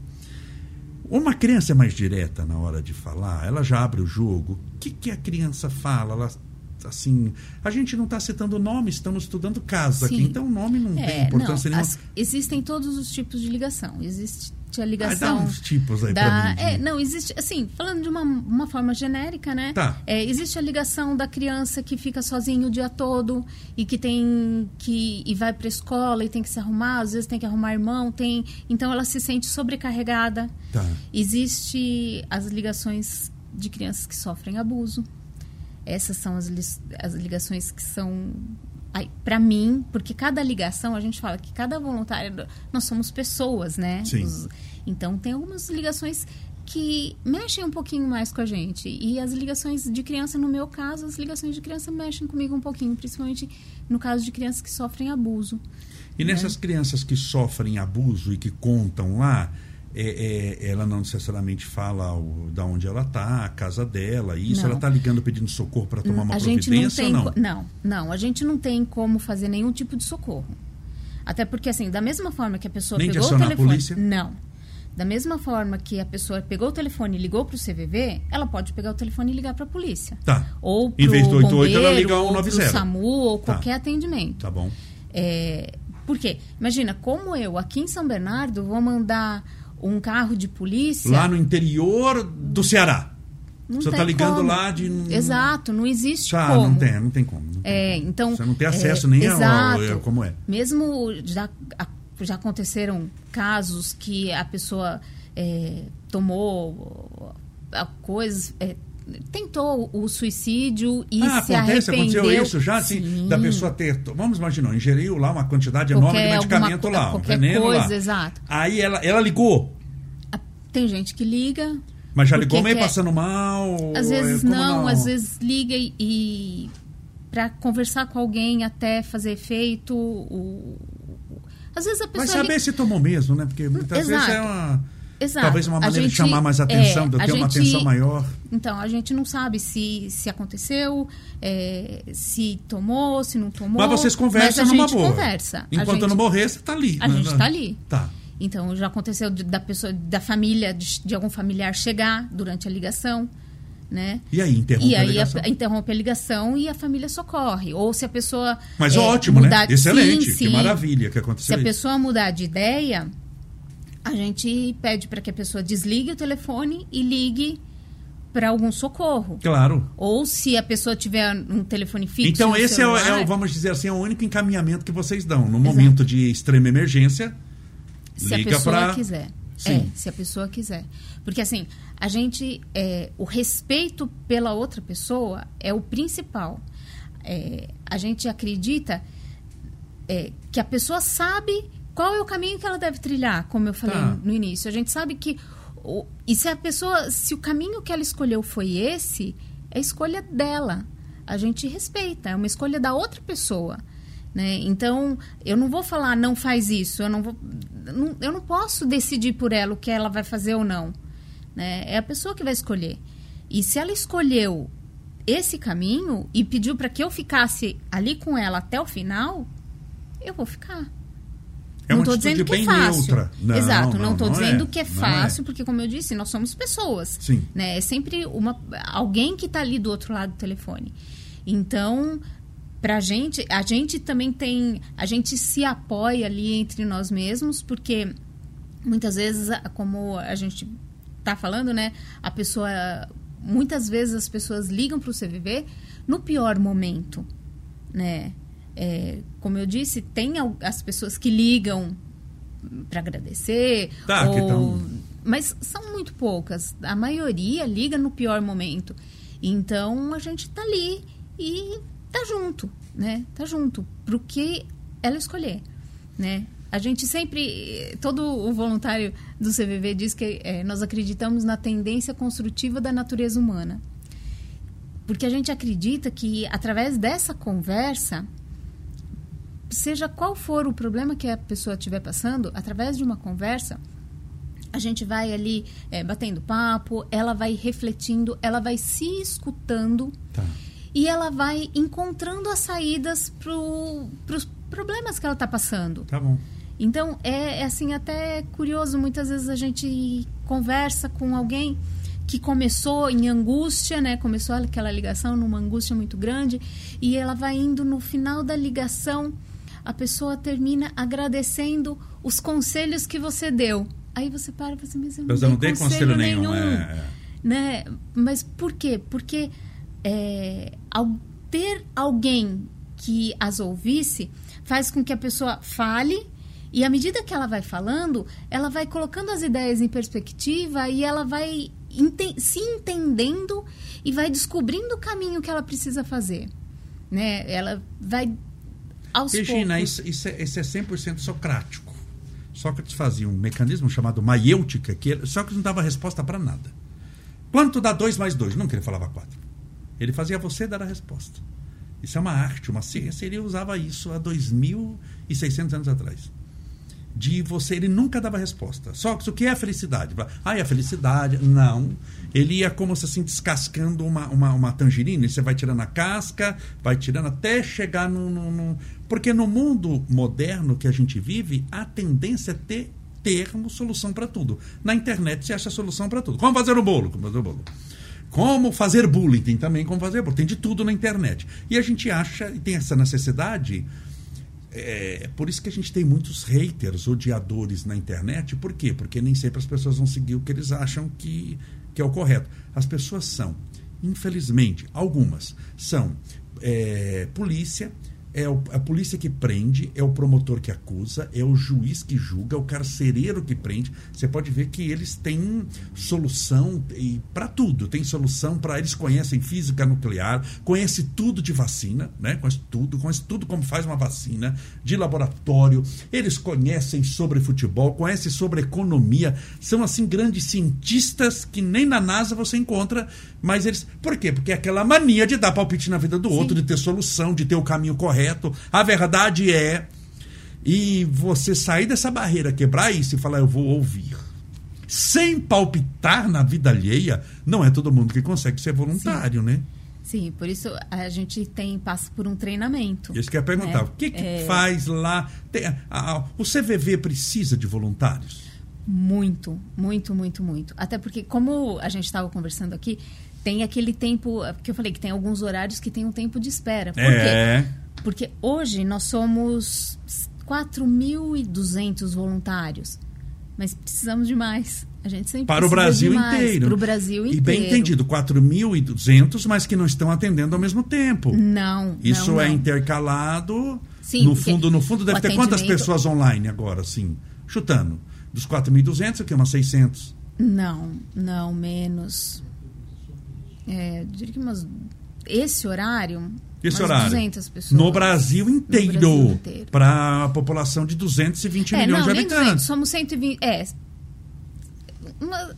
Uma criança é mais direta na hora de falar, ela já abre o jogo. O que, que a criança fala? Ela, assim, a gente não está citando nome, estamos estudando casa aqui, Sim. então o nome não tem É, importância não, nenhuma. as- existem todos os tipos de ligação. Existe a Ah, dá ligação. uns tipos aí da, pra mim. de- é, não, existe, assim, falando de uma, uma forma genérica, né? Tá. É, existe a ligação da criança que fica sozinho o dia todo e que tem que e vai para escola e tem que se arrumar, às vezes tem que arrumar irmão, tem, então ela se sente sobrecarregada. Tá. Existe as ligações de crianças que sofrem abuso. Essas são as, lis- as ligações que são para mim, porque cada ligação, a gente fala que cada voluntário, nós somos pessoas, né? Sim. Os, então, tem algumas ligações que mexem um pouquinho mais com a gente. E as ligações de criança, no meu caso, as ligações de criança mexem comigo um pouquinho, principalmente no caso de crianças que sofrem abuso. E nessas crianças que sofrem abuso e que contam lá, é, é, ela não necessariamente fala o, da onde ela está, a casa dela, isso. Não. Ela está ligando pedindo socorro para tomar uma a gente não providência tem não? não, não, a gente não tem como fazer nenhum tipo de socorro. Até porque, assim, da mesma forma que a pessoa Nem pegou o telefone. polícia? Não. Da mesma forma que a pessoa pegou o telefone e ligou para o CVV, ela pode pegar o telefone e ligar para a polícia. Tá. Ou Em pro vez do 88, ela bombeiro, liga ou 190. SAMU, ou Tá. qualquer atendimento. Tá bom. É, por quê? Imagina, como eu, aqui em São Bernardo, vou mandar um carro de polícia... Lá no interior do Ceará. não Você tem tá ligando como. lá de. Exato, não existe Ah, como. não tem, não tem como. não tem É, como. então, Você não tem acesso é, nem exato. ao- como é. Mesmo já, já aconteceram casos que a pessoa é, tomou a coisas, é, tentou o suicídio e ah, se acontece, arrependeu. aconteceu isso já, assim, Sim. da pessoa ter. Vamos imaginar, ingeriu lá uma quantidade enorme de medicamento alguma lá, um veneno coisa, lá. exato. Aí ela, ela ligou, Tem gente que liga. mas já ligou meio quer- passando mal. Às vezes como não, às vezes liga e, e para conversar com alguém até fazer efeito. O, às vezes a pessoa Mas saber liga- se tomou mesmo, né? Porque muitas vezes é Exato. uma. Exato. Talvez uma maneira de gente- chamar mais atenção, é, de ter uma gente- atenção maior. Então, a gente não sabe se, se aconteceu, é, se tomou, se não tomou. Mas vocês conversam mas a numa gente boa. conversa. Enquanto gente- não morrer, você tá ali. A né? gente tá ali. Tá. Então, já aconteceu de- da pessoa, da família, de, de algum familiar chegar durante a ligação, né? E aí, interrompe e a ligação. a- interrompe a ligação e a família socorre. Ou se a pessoa. Mas é, ótimo, né? mudar- Excelente. Sim, Que sim. maravilha que Se aconteceu a isso. pessoa mudar de ideia, a gente pede para que a pessoa desligue o telefone e ligue para algum socorro. Claro. Ou se a pessoa tiver um telefone fixo. Então, esse é o, é celular, o, vamos dizer assim, é o único encaminhamento que vocês dão. No momento de extrema emergência, se a liga pessoa pra- quiser. Sim. É, se a pessoa quiser. Porque assim, a gente. é, o respeito pela outra pessoa é o principal. É, a gente acredita é, que a pessoa sabe qual é o caminho que ela deve trilhar, como eu falei Tá. no início. A gente sabe que. o- e se a pessoa. Se o caminho que ela escolheu foi esse, é a escolha dela. A gente respeita, é uma escolha da outra pessoa. Né? Então, eu não vou falar, não faz isso. Eu não, vou, não- eu não posso decidir por ela o que ela vai fazer ou não. Né? É a pessoa que vai escolher. E se ela escolheu esse caminho e pediu para que eu ficasse ali com ela até o final, eu vou ficar. é não estou dizendo que é fácil. Não, Exato, não estou dizendo é, que é não fácil, porque como eu disse, nós somos pessoas. Sim. Né? É sempre uma, alguém que está ali do outro lado do telefone. Então, pra gente, a gente também tem, a gente se apoia ali entre nós mesmos, porque muitas vezes, a- como a gente tá falando, né, a pessoa, muitas vezes as pessoas ligam para o CVV no pior momento, né? É, como eu disse, tem as pessoas que ligam para agradecer, Tá, que ou- tão- mas são muito poucas. A maioria liga no pior momento. Então a gente tá ali e tá junto, né? Tá junto pro que ela escolher, né? A gente sempre, todo o voluntário do CVV diz que eh, nós acreditamos na tendência construtiva da natureza humana. Porque a gente acredita que através dessa conversa, seja qual for o problema que a pessoa estiver passando, através de uma conversa, a gente vai ali eh, batendo papo, ela vai refletindo, ela vai se escutando Tá. E ela vai encontrando as saídas para os problemas que ela está passando. Tá bom. Então, é, é, assim até curioso, muitas vezes a gente conversa com alguém que começou em angústia, né? Começou aquela ligação numa angústia muito grande e ela vai indo no final da ligação, a pessoa termina agradecendo os conselhos que você deu. Aí você para e fala assim, mas eu não, eu não dei dei conselho nenhum. nenhum é, é. né? Mas por quê? Porque é, ao ter alguém que as ouvisse, faz com que a pessoa fale e à medida que ela vai falando, ela vai colocando as ideias em perspectiva e ela vai enten- se entendendo e vai descobrindo o caminho que ela precisa fazer, né? Ela vai aos Regina, poucos. isso, isso, é, isso é 100% socrático. Sócrates fazia um mecanismo chamado maiêutica, que Sócrates não dava resposta para nada. Quanto dá 2 mais 2? Nunca ele falava 4. Ele fazia você dar a resposta. Isso é uma arte, uma ciência. Ele usava isso há 2.600 anos atrás. De você, ele nunca dava resposta. Só que o que é a felicidade? Ah, é a felicidade. Não. Ele ia como se assim descascando uma, uma, uma tangerina. E você vai tirando a casca, vai tirando até chegar no, no, no. Porque no mundo moderno que a gente vive, a tendência é ter termo, solução para tudo. Na internet você acha solução para tudo. Como fazer o bolo? Como fazer o bolo? Como fazer bullying? Tem também como fazer bullying. Tem de tudo na internet. E a gente acha, e tem essa necessidade. É por isso que a gente tem muitos haters, odiadores na internet. Por quê? Porque nem sempre as pessoas vão seguir o que eles acham que, que é o correto. As pessoas são, infelizmente, algumas são é, polícia, é a polícia que prende, é o promotor que acusa, é o juiz que julga, é o carcereiro que prende. Você pode ver que eles têm solução para tudo. Tem solução para eles conhecem física nuclear, conhecem tudo de vacina, né? Conhece tudo, conhece tudo como faz uma vacina de laboratório. Eles conhecem sobre futebol, conhecem sobre economia. São assim grandes cientistas que nem na NASA você encontra, mas eles, por quê? Porque é aquela mania de dar palpite na vida do Sim. outro, de ter solução, de ter o caminho correto correto. A verdade é. E você sair dessa barreira, quebrar isso e falar, eu vou ouvir. Sem palpitar na vida alheia, não é todo mundo que consegue ser voluntário, Sim. né? Sim, por isso a gente tem passa por um treinamento. Isso que eu ia perguntar. Né? O que, que é... faz lá? Tem, a, a, o CVV precisa de voluntários? Muito, muito, muito, muito. Até porque, como a gente estava conversando aqui, tem aquele tempo que eu falei que tem alguns horários que tem um tempo de espera. Por é. quê? Porque hoje nós somos 4.200 voluntários, mas precisamos de mais. A gente sempre para o Brasil inteiro. Para o Brasil inteiro. E bem entendido, 4.200, mas que não estão atendendo ao mesmo tempo. Não. Isso não, é não. intercalado. Sim, no fundo, no fundo deve ter quantas pessoas online agora, assim? Chutando. Dos 4.200, o que? Umas 600? Não, não, menos. É, diria que umas. Esse horário, esse umas horário. 200 pessoas. No Brasil inteiro. inteiro. Para a população de 220 é, milhões não, de nem habitantes. 200, somos 120. É. Uma,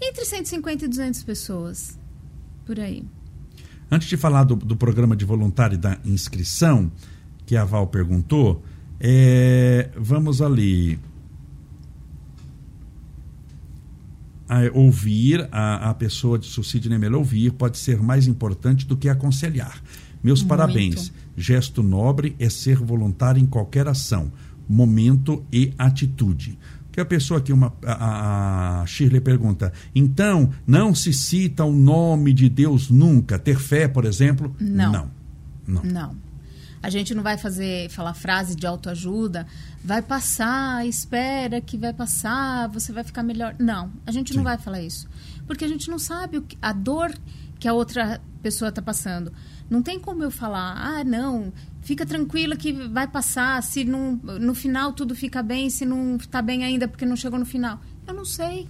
entre 150 e 200 pessoas. Por aí. Antes de falar do, do programa de voluntário da inscrição, que a Val perguntou, é, vamos ali. A, ouvir a, a pessoa de suicídio Nemelo ouvir pode ser mais importante do que aconselhar. Meus Muito. parabéns. Gesto nobre é ser voluntário em qualquer ação, momento e atitude. Que a pessoa aqui, uma, a, a Shirley pergunta, então não se cita o nome de Deus nunca? Ter fé, por exemplo? Não. Não. não. não. A gente não vai fazer, falar frase de autoajuda, vai passar, espera que vai passar, você vai ficar melhor. Não, a gente Sim. não vai falar isso. Porque a gente não sabe que, a dor que a outra pessoa está passando. Não tem como eu falar, ah, não, fica tranquila que vai passar, se não, no final tudo fica bem, se não está bem ainda porque não chegou no final. Eu não sei.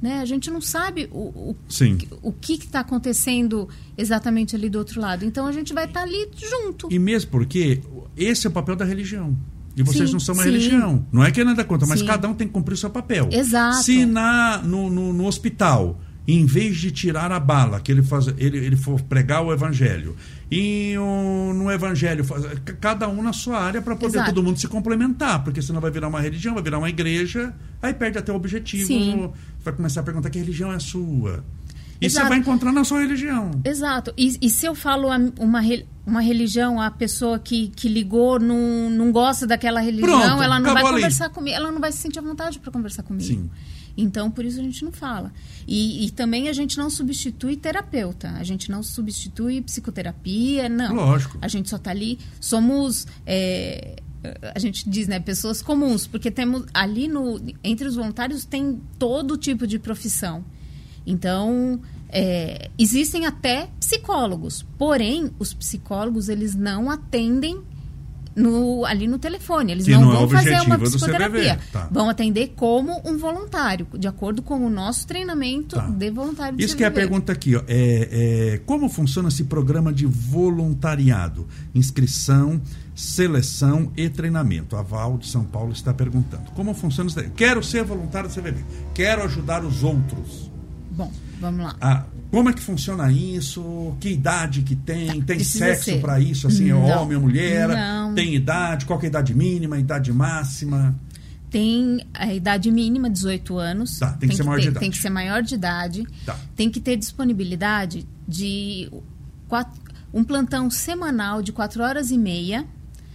Né? A gente não sabe o, o, Sim. o que está acontecendo exatamente ali do outro lado. Então a gente vai estar tá ali junto. E mesmo porque esse é o papel da religião. E vocês Sim, não são uma sim. religião. Não é que é nada contra, mas Sim. cada um tem que cumprir o seu papel. Exato. Se na, no, no, no hospital, em vez de tirar a bala, que ele, faz, ele, ele for pregar o evangelho, e no evangelho, faz- cada um na sua área para poder Exato. todo mundo se complementar, porque senão vai virar uma religião, vai virar uma igreja, aí perde até o objetivo. Sim. Vai começar a perguntar que religião é a sua. E você Exato. vai encontrar na sua religião. Exato. E, e se eu falo uma, uma religião, a pessoa que, que ligou não, não gosta daquela religião, Pronto, ela não vai ali. conversar comigo, ela não vai se sentir à vontade para conversar comigo. Sim. Então, por isso a gente não fala. E, e também a gente não substitui terapeuta, a gente não substitui psicoterapia, não. Lógico. A gente só está ali, somos. é, a gente diz, né, pessoas comuns, porque temos ali no entre os voluntários tem todo tipo de profissão. Então, é, existem até psicólogos, porém os psicólogos eles não atendem no, ali no telefone, eles não, não é vão fazer uma psicoterapia, tá. vão atender como um voluntário, de acordo com o nosso treinamento Tá. de voluntário de Isso que é a pergunta aqui, ó. É, é, como funciona esse programa de voluntariado? Inscrição, seleção e treinamento. A Val de São Paulo está perguntando. Como funciona isso? Quero ser voluntário do CVV. Quero ajudar os outros. Bom, vamos lá. Ah, como é que funciona isso? Que idade que tem? Tem precisa sexo para isso? Assim, é homem ou mulher? Não. Tem idade? Qual é a idade mínima, idade máxima? Tem a idade mínima, 18 anos. Tá, tem que ser maior de ter- idade. Tem que ser maior de idade. Tá. Tem que ter disponibilidade de quatro- um plantão semanal de 4 horas e meia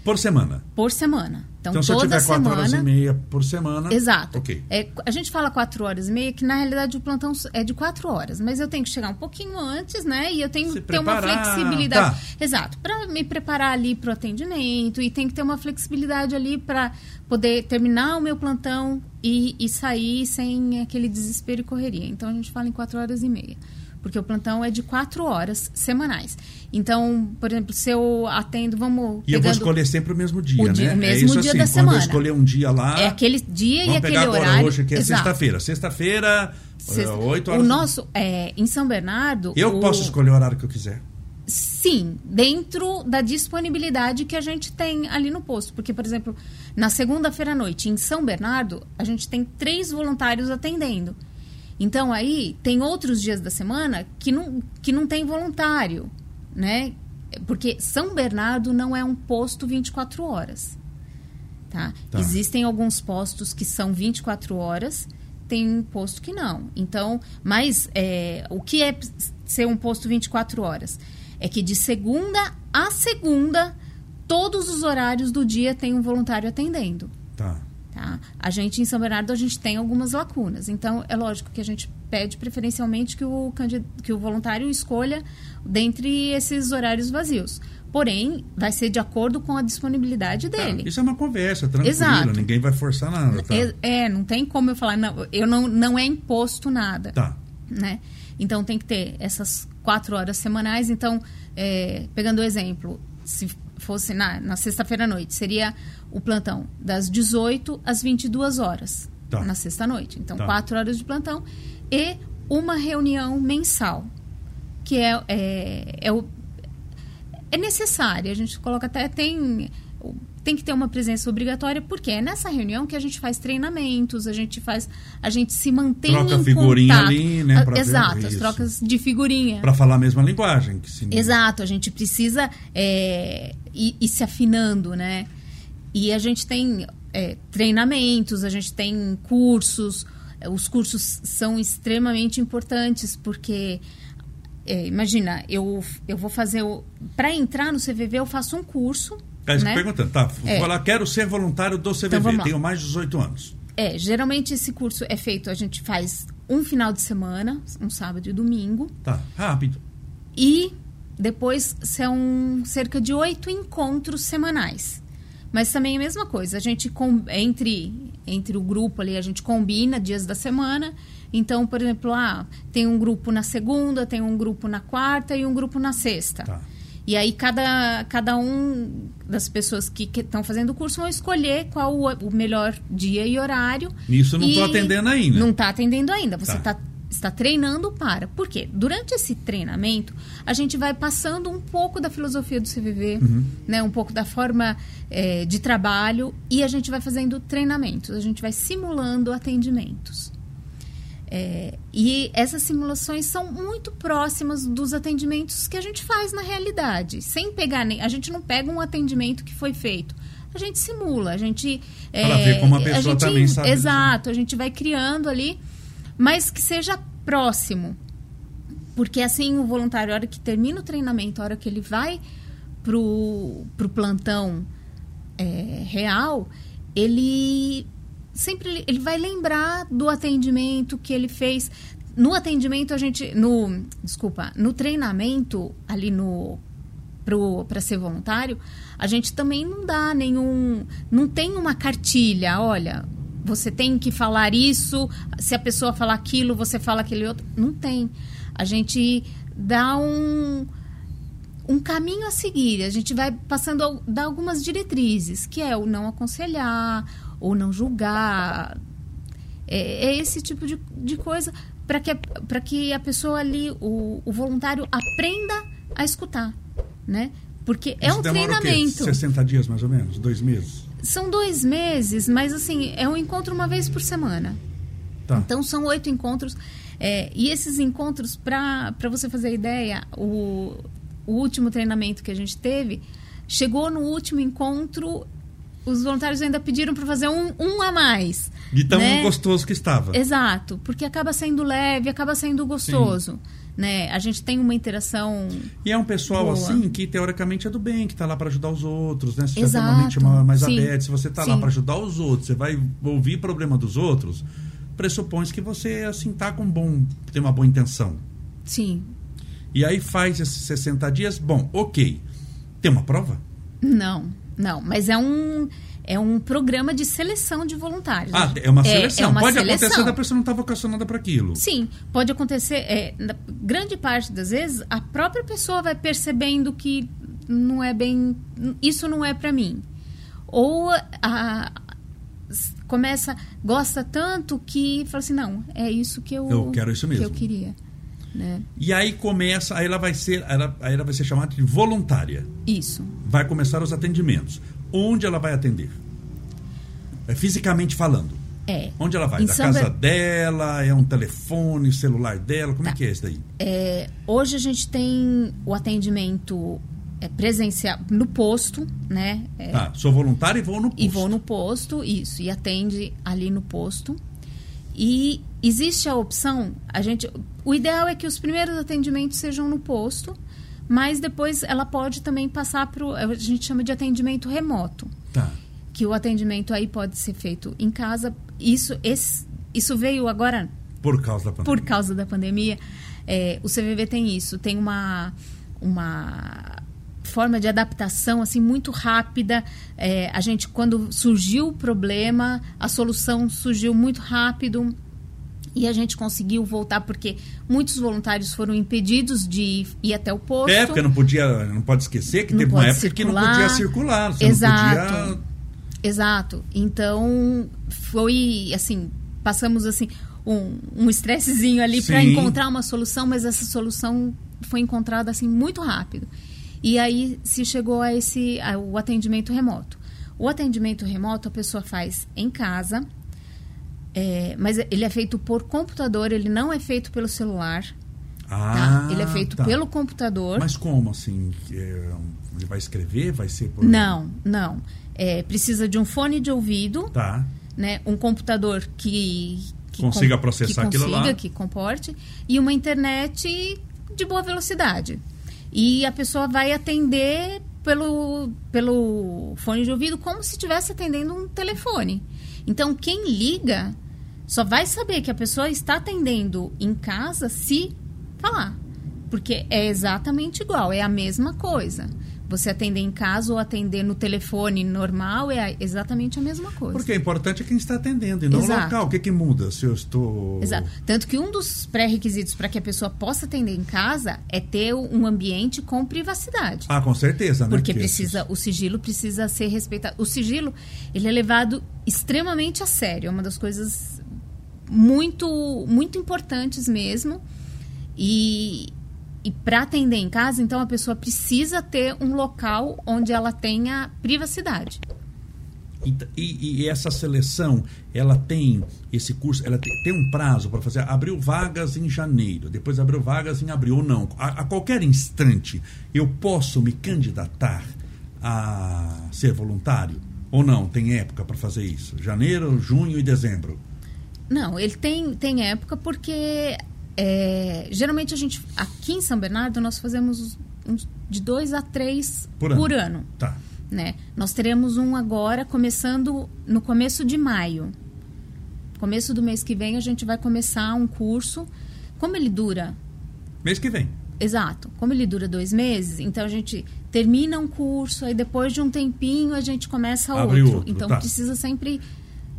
Por semana. por semana. Então, Então, se eu toda tiver 4 horas e semana. meia por semana. Exato. Ok. É, a gente fala quatro horas e meia, que na realidade o plantão é de quatro horas, mas eu tenho que chegar um pouquinho antes, né? E eu tenho que ter uma flexibilidade. tá. Exato. Para me preparar ali para o atendimento e tem que ter uma flexibilidade ali para poder terminar o meu plantão e, e sair sem aquele desespero e correria. Então a gente fala em quatro horas e meia. Porque o plantão é de quatro horas semanais. Então, por exemplo, se eu atendo, vamos. E eu vou escolher sempre o mesmo dia, O dia- né? o mesmo é isso dia assim, da quando semana. eu escolher um dia lá. É aquele dia e aquele agora horário. hoje, que é sexta-feira. Sexta-feira, Sexta- 8 horas. O nosso, é, em São Bernardo. Eu o- posso escolher o horário que eu quiser. Sim, dentro da disponibilidade que a gente tem ali no posto. Porque, por exemplo, na segunda-feira à noite, em São Bernardo, a gente tem três voluntários atendendo. Então, aí, tem outros dias da semana que não, que não tem voluntário, né? Porque São Bernardo não é um posto 24 horas. Tá? Tá. Existem alguns postos que são 24 horas, tem um posto que não. Então, mas é, o que é ser um posto 24 horas? É que de segunda a segunda, todos os horários do dia tem um voluntário atendendo. Tá. Tá? A gente, em São Bernardo, a gente tem algumas lacunas. Então, é lógico que a gente pede preferencialmente que o, que o voluntário escolha dentre esses horários vazios. Porém, vai ser de acordo com a disponibilidade Tá, dele. Isso é uma conversa, tranquila. Exato. Ninguém vai forçar nada. Tá. É, é, não tem como eu falar, não, eu não, não é imposto nada. Tá. Né? Então tem que ter essas quatro horas semanais. Então, é, pegando o exemplo, se fosse na, na sexta-feira à noite, seria o plantão das 18 às 22 horas Tá. na sexta-noite. Então, Tá. quatro horas de plantão e uma reunião mensal, que é, é, é o é necessária. A gente coloca até tem tem que ter uma presença obrigatória porque é nessa reunião que a gente faz treinamentos, a gente faz a gente se mantém Troca em figurinha contato. ali, né, Ah, Exato, as isso. trocas de figurinha. Para falar a mesma linguagem. Que se... Exato, a gente precisa é, ir, ir se afinando, né? E a gente tem é, treinamentos, a gente tem cursos. Os cursos são extremamente importantes porque é, imagina, eu, eu vou fazer. Para entrar no CVV, eu faço um curso. É isso né? perguntando. Tá, É. vou lá, quero ser voluntário do CVV. Então. Tenho mais de 18 anos. É, geralmente esse curso é feito, a gente faz um final de semana, um sábado e domingo, Tá, rápido. e depois são cerca de oito encontros semanais. Mas também é a mesma coisa, a gente com, entre entre o grupo ali, a gente combina dias da semana. Então, por exemplo, ah, tem um grupo na segunda, tem um grupo na quarta e um grupo na sexta. Tá. E aí cada, cada um das pessoas que estão fazendo o curso vão escolher qual o, o melhor dia e horário. Nisso eu não E tô atendendo ainda. Não está atendendo ainda. Você Tá. tá. Está treinando para. Por quê? Durante esse treinamento, a gente vai passando um pouco da filosofia do CVV, Uhum. né, um pouco da forma eh, de trabalho e a gente vai fazendo treinamentos, a gente vai simulando atendimentos. É, e essas simulações são muito próximas dos atendimentos que a gente faz na realidade. Sem pegar nem. A gente não pega um atendimento que foi feito. A gente simula, a gente. Pra ver como a pessoa gente, também sabe Exato, a gente vai criando ali, mas que seja próximo. Porque assim o voluntário, a hora que termina o treinamento, a hora que ele vai pro, pro plantão é, real, ele sempre ele vai lembrar do atendimento que ele fez. No atendimento a gente, no desculpa, no treinamento ali no para ser voluntário, a gente também não dá nenhum, não tem uma cartilha, olha, você tem que falar isso, se a pessoa falar aquilo, você fala aquele outro, não tem. A gente dá um um caminho a seguir. A gente vai passando dar algumas diretrizes, que é o não aconselhar, ou não julgar. É, é esse tipo de, de coisa para que, que a pessoa ali, o, o voluntário, aprenda a escutar, né? Porque é Isso um demora o quê? treinamento. 60 dias mais ou menos? Dois meses? São dois meses, mas assim, é um encontro uma vez por semana. Tá. Então são oito encontros. É, e esses encontros, para você fazer ideia, o, o último treinamento que a gente teve, chegou no último encontro, os voluntários ainda pediram para fazer um, um a mais. De tão né? gostoso que estava. Exato, porque acaba sendo leve, acaba sendo gostoso. Né? A gente tem uma interação. E é um pessoal Boa. assim que teoricamente é do bem, que está lá para ajudar os outros, né? Se Exato. já tem uma mente ma- mais Sim. aberta, se você está lá para ajudar os outros, você vai ouvir problema dos outros, pressupõe que você assim tá com bom, tem uma boa intenção. Sim. E aí faz esses 60 dias, bom, OK. Tem uma prova? Não, não. Mas é um, é um programa de seleção de voluntários. Ah, é uma seleção. É, uma Pode seleção. acontecer da pessoa não estar vocacionada para aquilo. Sim, pode acontecer. É, grande parte das vezes, a própria pessoa vai percebendo que não é bem. Isso não é para mim. Ou a, começa, gosta tanto que fala assim: não, é isso que eu, Eu quero isso mesmo. que eu queria. Né? E aí começa, aí ela vai ser, ela, aí ela vai ser chamada de voluntária. Isso. Vai começar os atendimentos. Onde ela vai atender? É, fisicamente falando. É. Onde ela vai? Em da São casa Ber- dela? É um telefone, celular dela? Como é Tá. que é isso daí? É, hoje a gente tem o atendimento é, presencial no posto, né? É, Tá, sou voluntária e vou no posto. E vou no posto, isso, e atende ali no posto. E existe a opção, a gente, o ideal é que os primeiros atendimentos sejam no posto, mas depois ela pode também passar para o, a gente chama de atendimento remoto, Tá. que o atendimento aí pode ser feito em casa. Isso, esse, isso veio agora Por causa da pandemia. por causa da pandemia, é, o CVV tem isso, tem uma, uma forma de adaptação assim muito rápida. É, a gente, quando surgiu o problema, a solução surgiu muito rápido. E a gente conseguiu voltar porque muitos voluntários foram impedidos de ir até o posto. É, porque não podia, não pode esquecer que Não teve uma época que não circular. podia circular. Você Exato. não podia. Exato. Então, foi assim, passamos assim um um estressezinho ali para encontrar uma solução, mas essa solução foi encontrada assim muito rápido. E aí se chegou a esse ao atendimento remoto. O atendimento remoto a pessoa faz em casa, é, mas ele é feito por computador, ele não é feito pelo celular, Ah, tá? Ele é feito tá. pelo computador. Mas como assim? É, Ele vai escrever? Vai ser por. Não, não. É, precisa de um fone de ouvido, Tá. né, um computador que, que Consiga com- processar que aquilo consiga, lá. que comporte e uma internet de boa velocidade. E a pessoa vai atender pelo, pelo fone de ouvido como se estivesse atendendo um telefone. Então, quem liga só vai saber que a pessoa está atendendo em casa se falar. Porque é exatamente igual, é a mesma coisa. Você atender em casa ou atender no telefone normal é exatamente a mesma coisa. Porque o importante é quem está atendendo e não o Exato. local. O que, que muda se eu estou. Exato. Tanto que um dos pré-requisitos para que a pessoa possa atender em casa é ter um ambiente com privacidade. Ah, com certeza, né? Porque Que precisa, o sigilo precisa ser respeitado. O sigilo, ele é levado extremamente a sério. É uma das coisas muito, muito importantes mesmo. E, e para atender em casa, então, a pessoa precisa ter um local onde ela tenha privacidade. E, e essa seleção, ela tem esse curso, ela tem, tem um prazo para fazer. Abriu vagas em janeiro, depois abriu vagas em abril ou não. A, a qualquer instante, eu posso me candidatar a ser voluntário? Ou não? Tem época para fazer isso? Janeiro, junho e dezembro. Não, ele tem, tem época porque é, geralmente a gente aqui em São Bernardo nós fazemos uns de dois a três Por ano. por ano. Tá. né? Nós teremos um agora começando no começo de maio. Começo do mês que vem a gente vai começar um curso. Como ele dura? Mês que vem. Exato. Como ele dura dois meses, então a gente termina um curso, aí depois de um tempinho a gente começa Abre outro. outro, Então tá. precisa sempre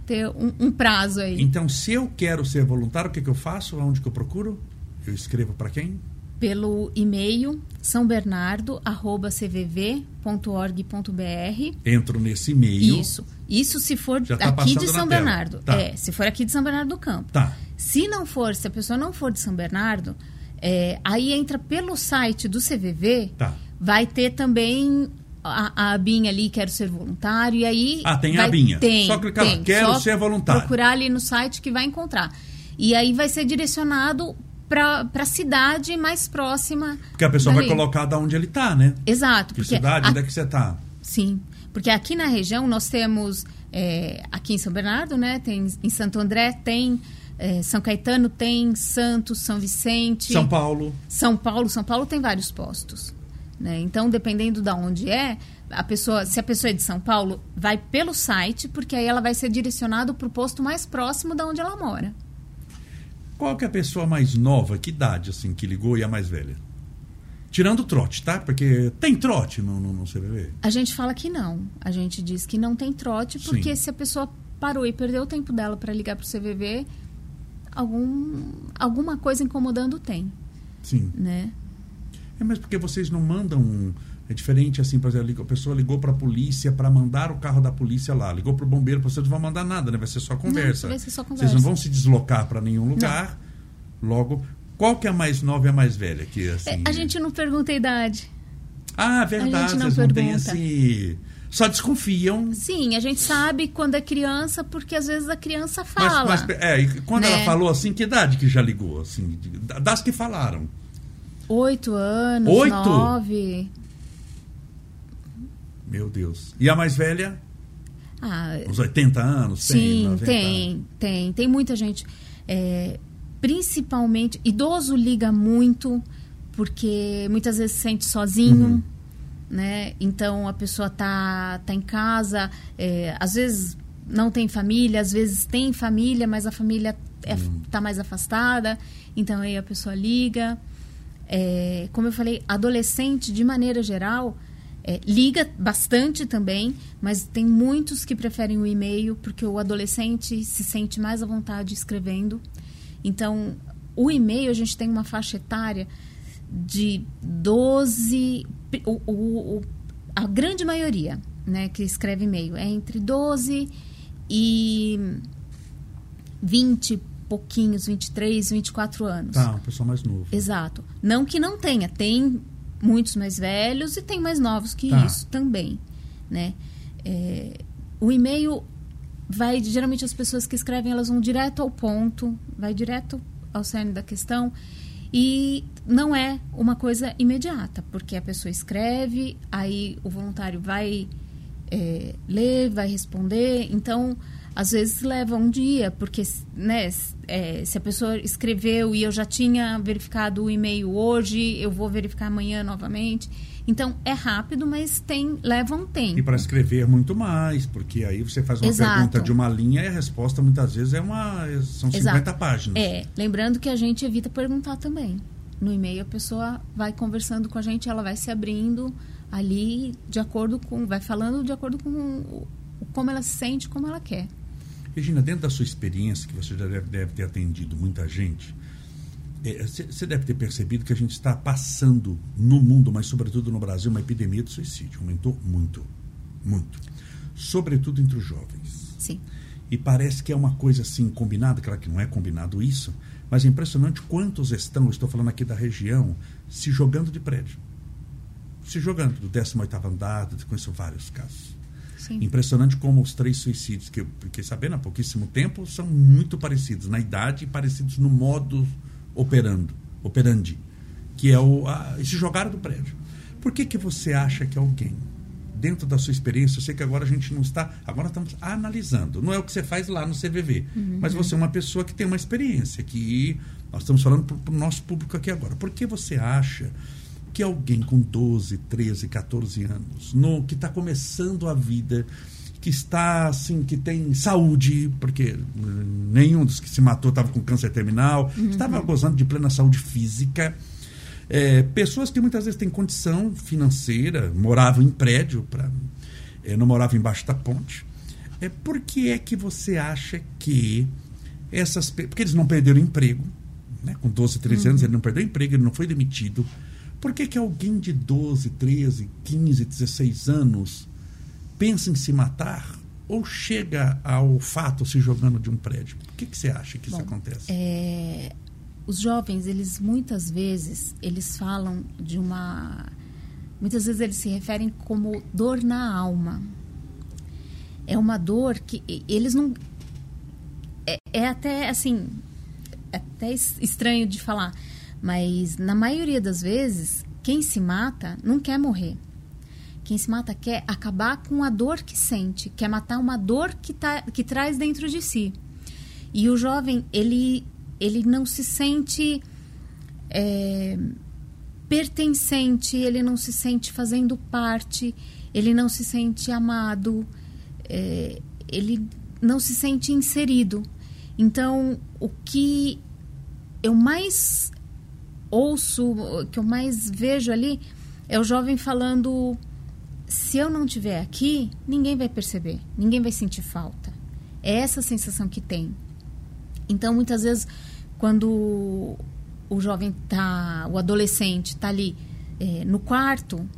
ter um, um prazo aí. Então, se eu quero ser voluntário, o que, que eu faço? Onde que eu procuro? Eu escrevo para quem? Pelo e-mail sãobernardo.cvv.org.br Entro nesse e-mail. Isso. Isso se for tá aqui de São. Bernardo. Tá. É, se for aqui de São Bernardo do Campo. Tá. Se não for, se a pessoa não for de São Bernardo, é, aí entra pelo site do CVV, Tá. vai ter também a, a abinha ali, quero ser voluntário, e aí... Ah, tem vai, a abinha. Tem, Só clicar tem. quero Só ser voluntário. procurar ali no site que vai encontrar. E aí vai ser direcionado para a cidade mais próxima. Porque a pessoa dali. vai colocar da onde ele está, né? Exato. Que cidade, a- onde é que você está? Sim, porque aqui na região nós temos, é, aqui em São Bernardo, né, tem em Santo André, tem é, São Caetano, tem Santos, São Vicente, São Paulo. São Paulo. São Paulo tem vários postos, né? Então, dependendo da onde é, a pessoa, se a pessoa é de São Paulo, vai pelo site, porque aí ela vai ser direcionada para o posto mais próximo da onde ela mora. Qual que é a pessoa mais nova, que idade, assim, que ligou e a mais velha? Tirando o trote, tá? Porque tem trote no, no, no CVV. A gente fala que não. A gente diz que não tem trote, porque Sim. se a pessoa parou e perdeu o tempo dela para ligar para o CVV, algum, alguma coisa incomodando tem, Sim. né? É mesmo porque vocês não mandam. É diferente assim, por exemplo, a pessoa ligou para a polícia para mandar o carro da polícia lá, ligou para o bombeiro, vocês não vão mandar nada, né? Vai ser só conversa. vai ser só Vocês conversa. não vão se deslocar para nenhum lugar. Logo, qual que é a mais nova e a mais velha? Assim, É, a gente não pergunta a idade. Ah, verdade, a gente não vocês não têm pergunta. esse. Só desconfiam. Sim, a gente sabe quando é criança, porque às vezes a criança Mas, fala. mas, é, e quando né? ela falou assim, que idade que já ligou? Assim, das que falaram. Oito anos, Oito? nove. Meu Deus. E a mais velha? Ah, Uns 80 anos? Sim, tem, 90 tem, tem. Tem muita gente. É, principalmente, idoso liga muito, porque muitas vezes se sente sozinho. Uhum. Né? Então a pessoa tá, tá em casa, é, às vezes não tem família, às vezes tem família, mas a família é, Uhum. tá mais afastada, então aí a pessoa liga. É, como eu falei, adolescente, de maneira geral, é, liga bastante também, mas tem muitos que preferem o e-mail, porque o adolescente se sente mais à vontade escrevendo. Então, o e-mail, a gente tem uma faixa etária de 12. O, o- o- a grande maioria né, que escreve e-mail é entre 12 e 20 e pouquinhos, 23, 24 anos. Tá, uma pessoa mais nova. Exato. Não que não tenha, tem muitos mais velhos e tem mais novos que Tá. isso também, né? É, o e-mail vai, geralmente as pessoas que escrevem, elas vão direto ao ponto, vai direto ao cerne da questão e não é uma coisa imediata, porque a pessoa escreve, aí o voluntário vai é, ler, vai responder, então às vezes leva um dia, porque né, é, se a pessoa escreveu e eu já tinha verificado o e-mail hoje, eu vou verificar amanhã novamente. Então é rápido, mas tem leva um tempo. E para escrever muito mais, porque aí você faz uma Exato. pergunta de uma linha e a resposta muitas vezes é uma. São 50 Exato. páginas. É, lembrando que a gente evita perguntar também. No e-mail a pessoa vai conversando com a gente, ela vai se abrindo ali de acordo com, vai falando de acordo com o, como ela se sente, como ela quer. Regina, dentro da sua experiência, que você já deve, deve ter atendido muita gente, é, você deve ter percebido que a gente está passando no mundo, mas sobretudo no Brasil, uma epidemia de suicídio. Aumentou muito, muito. Sobretudo entre os jovens. Sim. E parece que é uma coisa assim combinada, claro que não é combinado isso, mas é impressionante quantos estão, estou falando aqui da região, se jogando de prédio. Se jogando do 18º andar, conheço vários casos. Sim. Impressionante como os três suicídios que eu fiquei sabendo há pouquíssimo tempo são muito parecidos na idade e parecidos no modo operando, operandi, que é o a, se jogar do prédio. Por que que você acha que alguém dentro da sua experiência, eu sei que agora a gente não está, agora estamos analisando. Não é o que você faz lá no CVV, mas você é uma pessoa que tem uma experiência que nós estamos falando para o nosso público aqui agora. Por que você acha que alguém com 12, 13, 14 anos, no, que está começando a vida, que está assim, que tem saúde, porque hum, nenhum dos que se matou estava com câncer terminal, estava gozando de plena saúde física. É, pessoas que muitas vezes têm condição financeira, moravam em prédio, pra, é, não moravam embaixo da ponte. É, por que é que você acha que essas. Porque eles não perderam emprego, né? com 12, 13 anos, ele não perdeu emprego, ele não foi demitido. Por que, que alguém de 12, 13, 15, 16 anos pensa em se matar ou chega ao fato se jogando de um prédio? Por que, que você acha que isso Bom, acontece? É, os jovens, eles muitas vezes, eles falam de uma muitas vezes eles se referem como dor na alma. É uma dor que eles não. É, é até assim. É até estranho de falar. Mas na maioria das vezes, quem se mata não quer morrer. Quem se mata quer acabar com a dor que sente, quer matar uma dor que, tá, que traz dentro de si. E o jovem, ele, ele não se sente é, pertencente, ele não se sente fazendo parte, ele não se sente amado, é, ele não se sente inserido. Então, o que eu mais ouço, que eu mais vejo ali, é o jovem falando: se eu não estiver aqui, ninguém vai perceber, ninguém vai sentir falta. É essa sensação que tem. Então, muitas vezes, quando o jovem tá, o adolescente tá ali é, no quarto,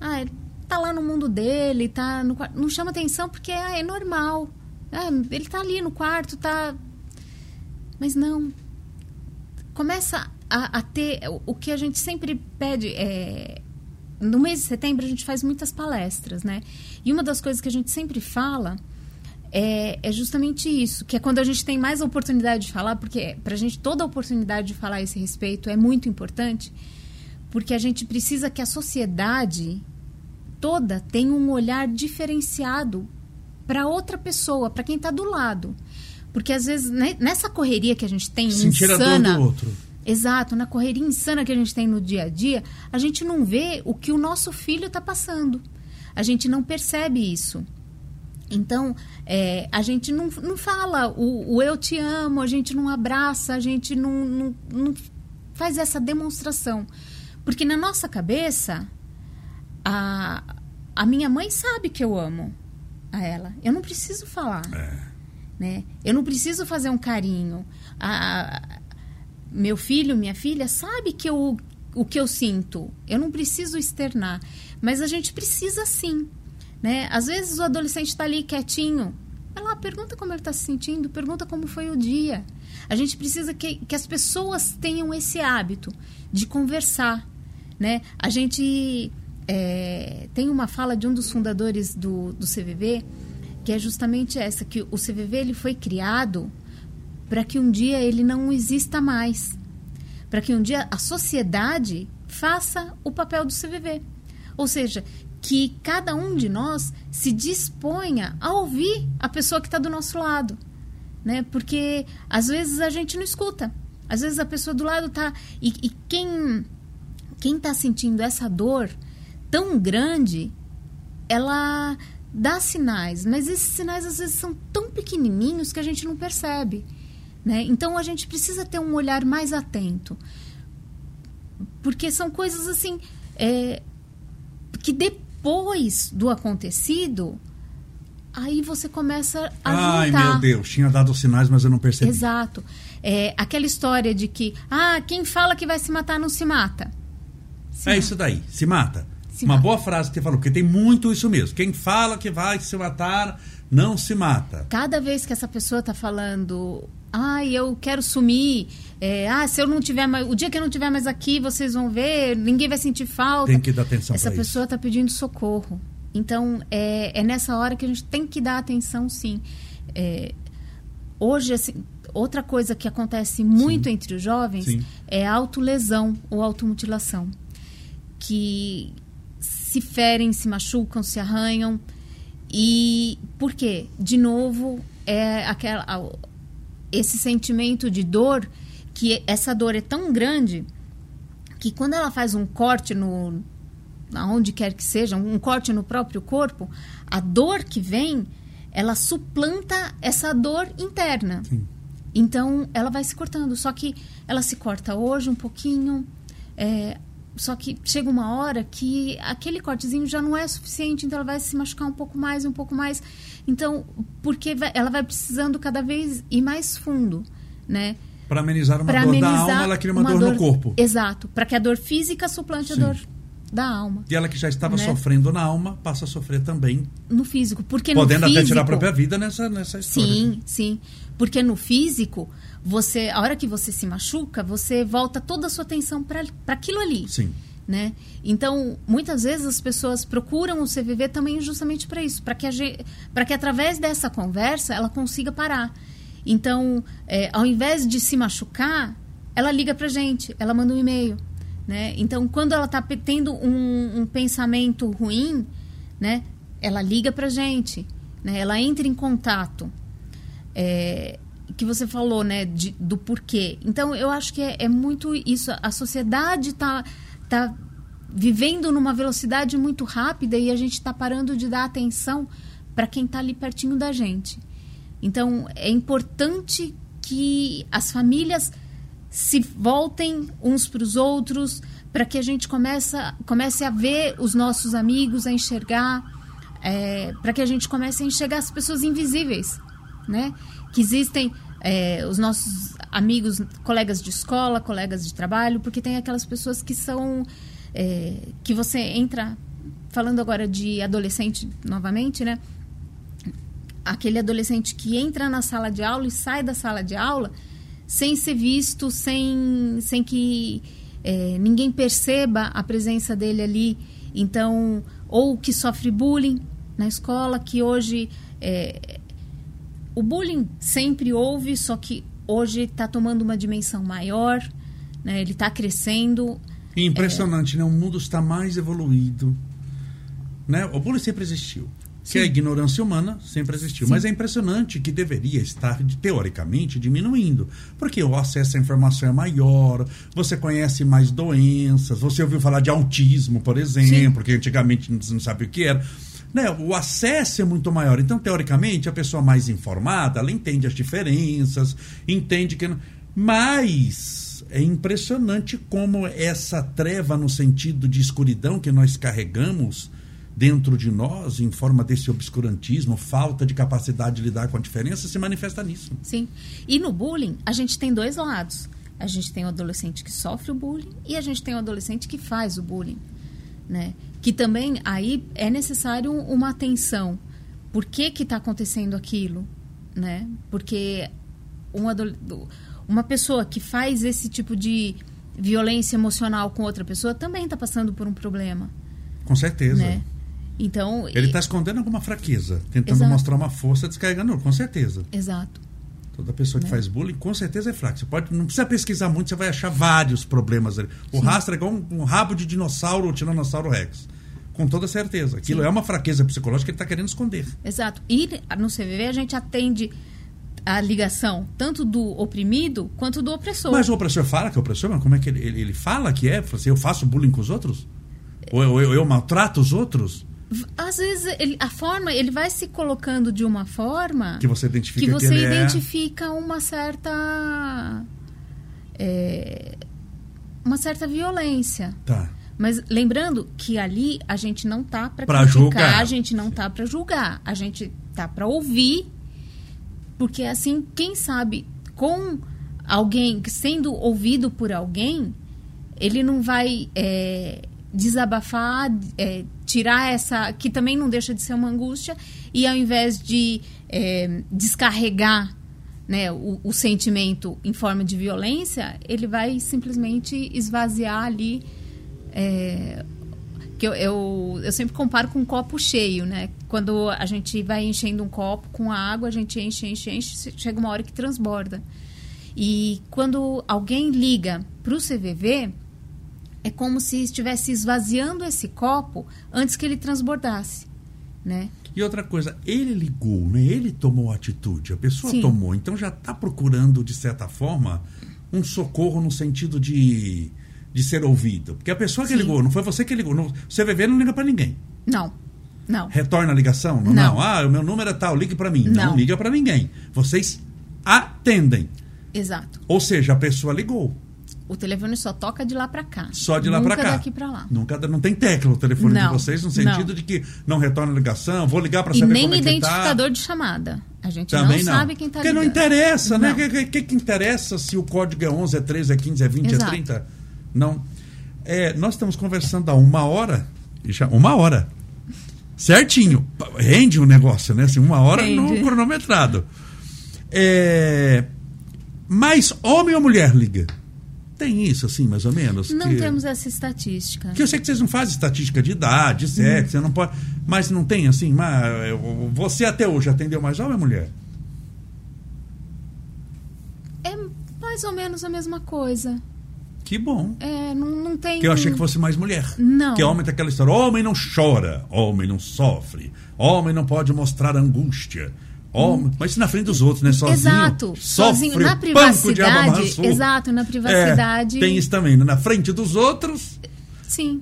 ah, ele tá lá no mundo dele, tá no quarto, não chama atenção porque ah, é normal. Ah, ele tá ali no quarto, tá. Mas não. Começa a, a ter o que a gente sempre pede. É, no mês de setembro a gente faz muitas palestras, né? E uma das coisas que a gente sempre fala é, é, justamente isso, que é quando a gente tem mais oportunidade de falar, porque para a gente toda a oportunidade de falar a esse respeito é muito importante, porque a gente precisa que a sociedade toda tenha um olhar diferenciado para outra pessoa, para quem está do lado. Porque às vezes né, nessa correria que a gente tem Sentir insana, a dor do outro. Exato, na correria insana que a gente tem no dia a dia, a gente não vê o que o nosso filho está passando. A gente não percebe isso. Então, é, a gente não, não fala o, o, eu te amo, a gente não abraça, a gente não, não, não, faz essa demonstração. Porque na nossa cabeça, a, a minha mãe sabe que eu amo a ela. Eu não preciso falar. É. Né? Eu não preciso fazer um carinho. A, meu filho, minha filha, sabe que eu, o que eu sinto. Eu não preciso externar. Mas a gente precisa sim. Né? Às vezes o adolescente está ali quietinho. Lá, pergunta como ele está se sentindo, pergunta como foi o dia. A gente precisa que, que as pessoas tenham esse hábito de conversar. Né? A gente é, tem uma fala de um dos fundadores do, do CVV que é justamente essa, que o CVV ele foi criado para que um dia ele não exista mais. Para que um dia a sociedade faça o papel do CVV. Ou seja, que cada um de nós se disponha a ouvir a pessoa que está do nosso lado. Né? Porque às vezes a gente não escuta. Às vezes a pessoa do lado está. E, e quem quem está sentindo essa dor tão grande, ela dá sinais, mas esses sinais às vezes são tão pequenininhos que a gente não percebe. Né? Então a gente precisa ter um olhar mais atento. Porque são coisas assim é, que depois do acontecido, aí você começa a Ai, juntar. meu Deus, tinha dado sinais, mas eu não percebi. Exato. É, aquela história de que, ah, quem fala que vai se matar não se mata. Se é mata. isso daí, se mata. Se Uma mata. boa frase que você falou, porque tem muito isso mesmo. Quem fala que vai se matar não se mata. Cada vez que essa pessoa está falando, ai, eu quero sumir, é, ah, se eu não tiver mais, o dia que eu não tiver mais aqui, vocês vão ver, ninguém vai sentir falta. Tem que dar atenção Essa pessoa está pedindo socorro. Então, é, é nessa hora que a gente tem que dar atenção, sim. É, hoje, assim, outra coisa que acontece muito sim. entre os jovens sim. é a autolesão ou automutilação. Que se ferem, se machucam, se arranham. E por quê? De novo, é aquela, esse sentimento de dor que essa dor é tão grande que quando ela faz um corte no aonde quer que seja, um corte no próprio corpo, a dor que vem, ela suplanta essa dor interna. Sim. Então, ela vai se cortando. Só que ela se corta hoje um pouquinho, é, só que chega uma hora que aquele cortezinho já não é suficiente, então ela vai se machucar um pouco mais, um pouco mais. Então, porque vai, ela vai precisando cada vez ir mais fundo, né? Para amenizar uma pra dor amenizar da alma, ela cria uma, uma dor, dor, no corpo. Exato, para que a dor física suplante Sim. a dor da alma. E ela que já estava né? sofrendo na alma, passa a sofrer também no físico, porque podendo no físico, até tirar a própria vida nessa nessa história. Sim, sim, porque no físico, você, a hora que você se machuca, você volta toda a sua atenção para aquilo ali. Sim. né? Então, muitas vezes as pessoas procuram o CVV também justamente para isso, para que, que através dessa conversa ela consiga parar. Então, é, ao invés de se machucar, ela liga para gente, ela manda um e-mail, né? Então, quando ela está tendo um, um, pensamento ruim, né? Ela liga para gente, né? Ela entra em contato. É, que você falou, né? De, do porquê. Então, eu acho que é, é muito isso. A sociedade está tá vivendo numa velocidade muito rápida e a gente está parando de dar atenção para quem está ali pertinho da gente. Então, é importante que as famílias se voltem uns para os outros, para que a gente comece, comece a ver os nossos amigos, a enxergar, é, para que a gente comece a enxergar as pessoas invisíveis, né? Que existem é, os nossos amigos, colegas de escola, colegas de trabalho, porque tem aquelas pessoas que são é, que você entra falando agora de adolescente novamente, né? Aquele adolescente que entra na sala de aula e sai da sala de aula sem ser visto, sem, sem que é, ninguém perceba a presença dele ali. Então, ou que sofre bullying na escola, que hoje é, o bullying sempre houve, só que hoje está tomando uma dimensão maior, né? ele está crescendo. Impressionante, é... né? O mundo está mais evoluído. Né? O bullying sempre existiu. Sim. Que a ignorância humana sempre existiu. Sim. Mas é impressionante que deveria estar, teoricamente, diminuindo. Porque o acesso à informação é maior, você conhece mais doenças, você ouviu falar de autismo, por exemplo, Sim. que antigamente não sabe o que era né, o acesso é muito maior. Então, teoricamente, a pessoa mais informada, ela entende as diferenças, entende que. Mas é impressionante como essa treva, no sentido de escuridão que nós carregamos dentro de nós, em forma desse obscurantismo, falta de capacidade de lidar com a diferença, se manifesta nisso. Sim. E no bullying, a gente tem dois lados. A gente tem o adolescente que sofre o bullying e a gente tem o adolescente que faz o bullying. Né? Que também aí é necessário uma atenção. Por que que está acontecendo aquilo, né? Porque uma, uma pessoa que faz esse tipo de violência emocional com outra pessoa também está passando por um problema. Com certeza. Né? Então ele está escondendo alguma fraqueza, tentando Exato. mostrar uma força, descarregando, com certeza. Exato. Toda pessoa que né? faz bullying, com certeza é fraca. Você pode, não precisa pesquisar muito, você vai achar vários problemas ali. O Sim. rastro é igual um, um, rabo de dinossauro ou tiranossauro rex com toda certeza. Aquilo Sim. é uma fraqueza psicológica que ele está querendo esconder. Exato. E no CVV a gente atende a ligação tanto do oprimido quanto do opressor. Mas o opressor fala que é opressor? Mas como é que ele, ele, ele fala que é? Assim, eu faço bullying com os outros? Ou eu, eu, eu maltrato os outros? Às vezes ele, a forma ele vai se colocando de uma forma que você identifica que você que é identifica é... uma certa é, uma certa violência. Tá. Mas lembrando que ali a gente não tá para criticar, julgar. a gente não tá para julgar, a gente tá para ouvir, porque assim, quem sabe com alguém sendo ouvido por alguém, ele não vai é, desabafar, é, tirar essa que também não deixa de ser uma angústia e ao invés de é, descarregar né, o, o sentimento em forma de violência, ele vai simplesmente esvaziar ali é, que eu, eu, eu, sempre comparo com um copo cheio, né? Quando a gente vai enchendo um copo com água, a gente enche, enche, enche, chega uma hora que transborda. E quando alguém liga para o CVV, é como se estivesse esvaziando esse copo antes que ele transbordasse, né? E outra coisa, ele ligou, né? Ele tomou atitude, a pessoa Sim. tomou, então já está procurando de certa forma um socorro no sentido de de ser ouvido. Porque a pessoa que Sim. ligou, não foi você que ligou. No, CVV não liga para ninguém. Não. Não. Retorna a ligação? Não. não. Ah, o meu número é tal, ligue para mim. Não, não liga para ninguém. Vocês atendem. Exato. Ou seja, a pessoa ligou. O telefone só toca de lá para cá. Só de lá para cá. Nunca daqui para lá. Nunca não tem tecla o telefone não, de vocês no sentido não. de que não retorna a ligação, vou ligar para saber nem como é tá. identificador de chamada. A gente Também não, sabe quem está ligando. Porque não interessa, né? O que, que, que, interessa se o código é 11, é 13, é 15, é 20, Exato. é 30? Não. É, nós estamos conversando há uma hora. Já, uma hora. Certinho. Rende o um negócio, né? Assim, uma hora Rende. no cronometrado. É, mas homem ou mulher liga? Tem isso, assim, mais ou menos? Não que... temos essa estatística. Que eu sei que vocês não fazem estatística de idade, sexo, você não pode. Mas não tem assim, mas você até hoje atendeu mais homem ou mulher? É mais ou menos a mesma coisa. Que bom. É, não, não tem. Que eu achei que fosse mais mulher. Não. Que homem tem aquela história: homem não chora, homem não sofre, homem não pode mostrar angústia. Homem, mas isso na frente dos outros, né? Sozinho. Exato. Sofre Sozinho, na privacidade. Exato, na privacidade. É, tem isso também, né? Na frente dos outros. Sim.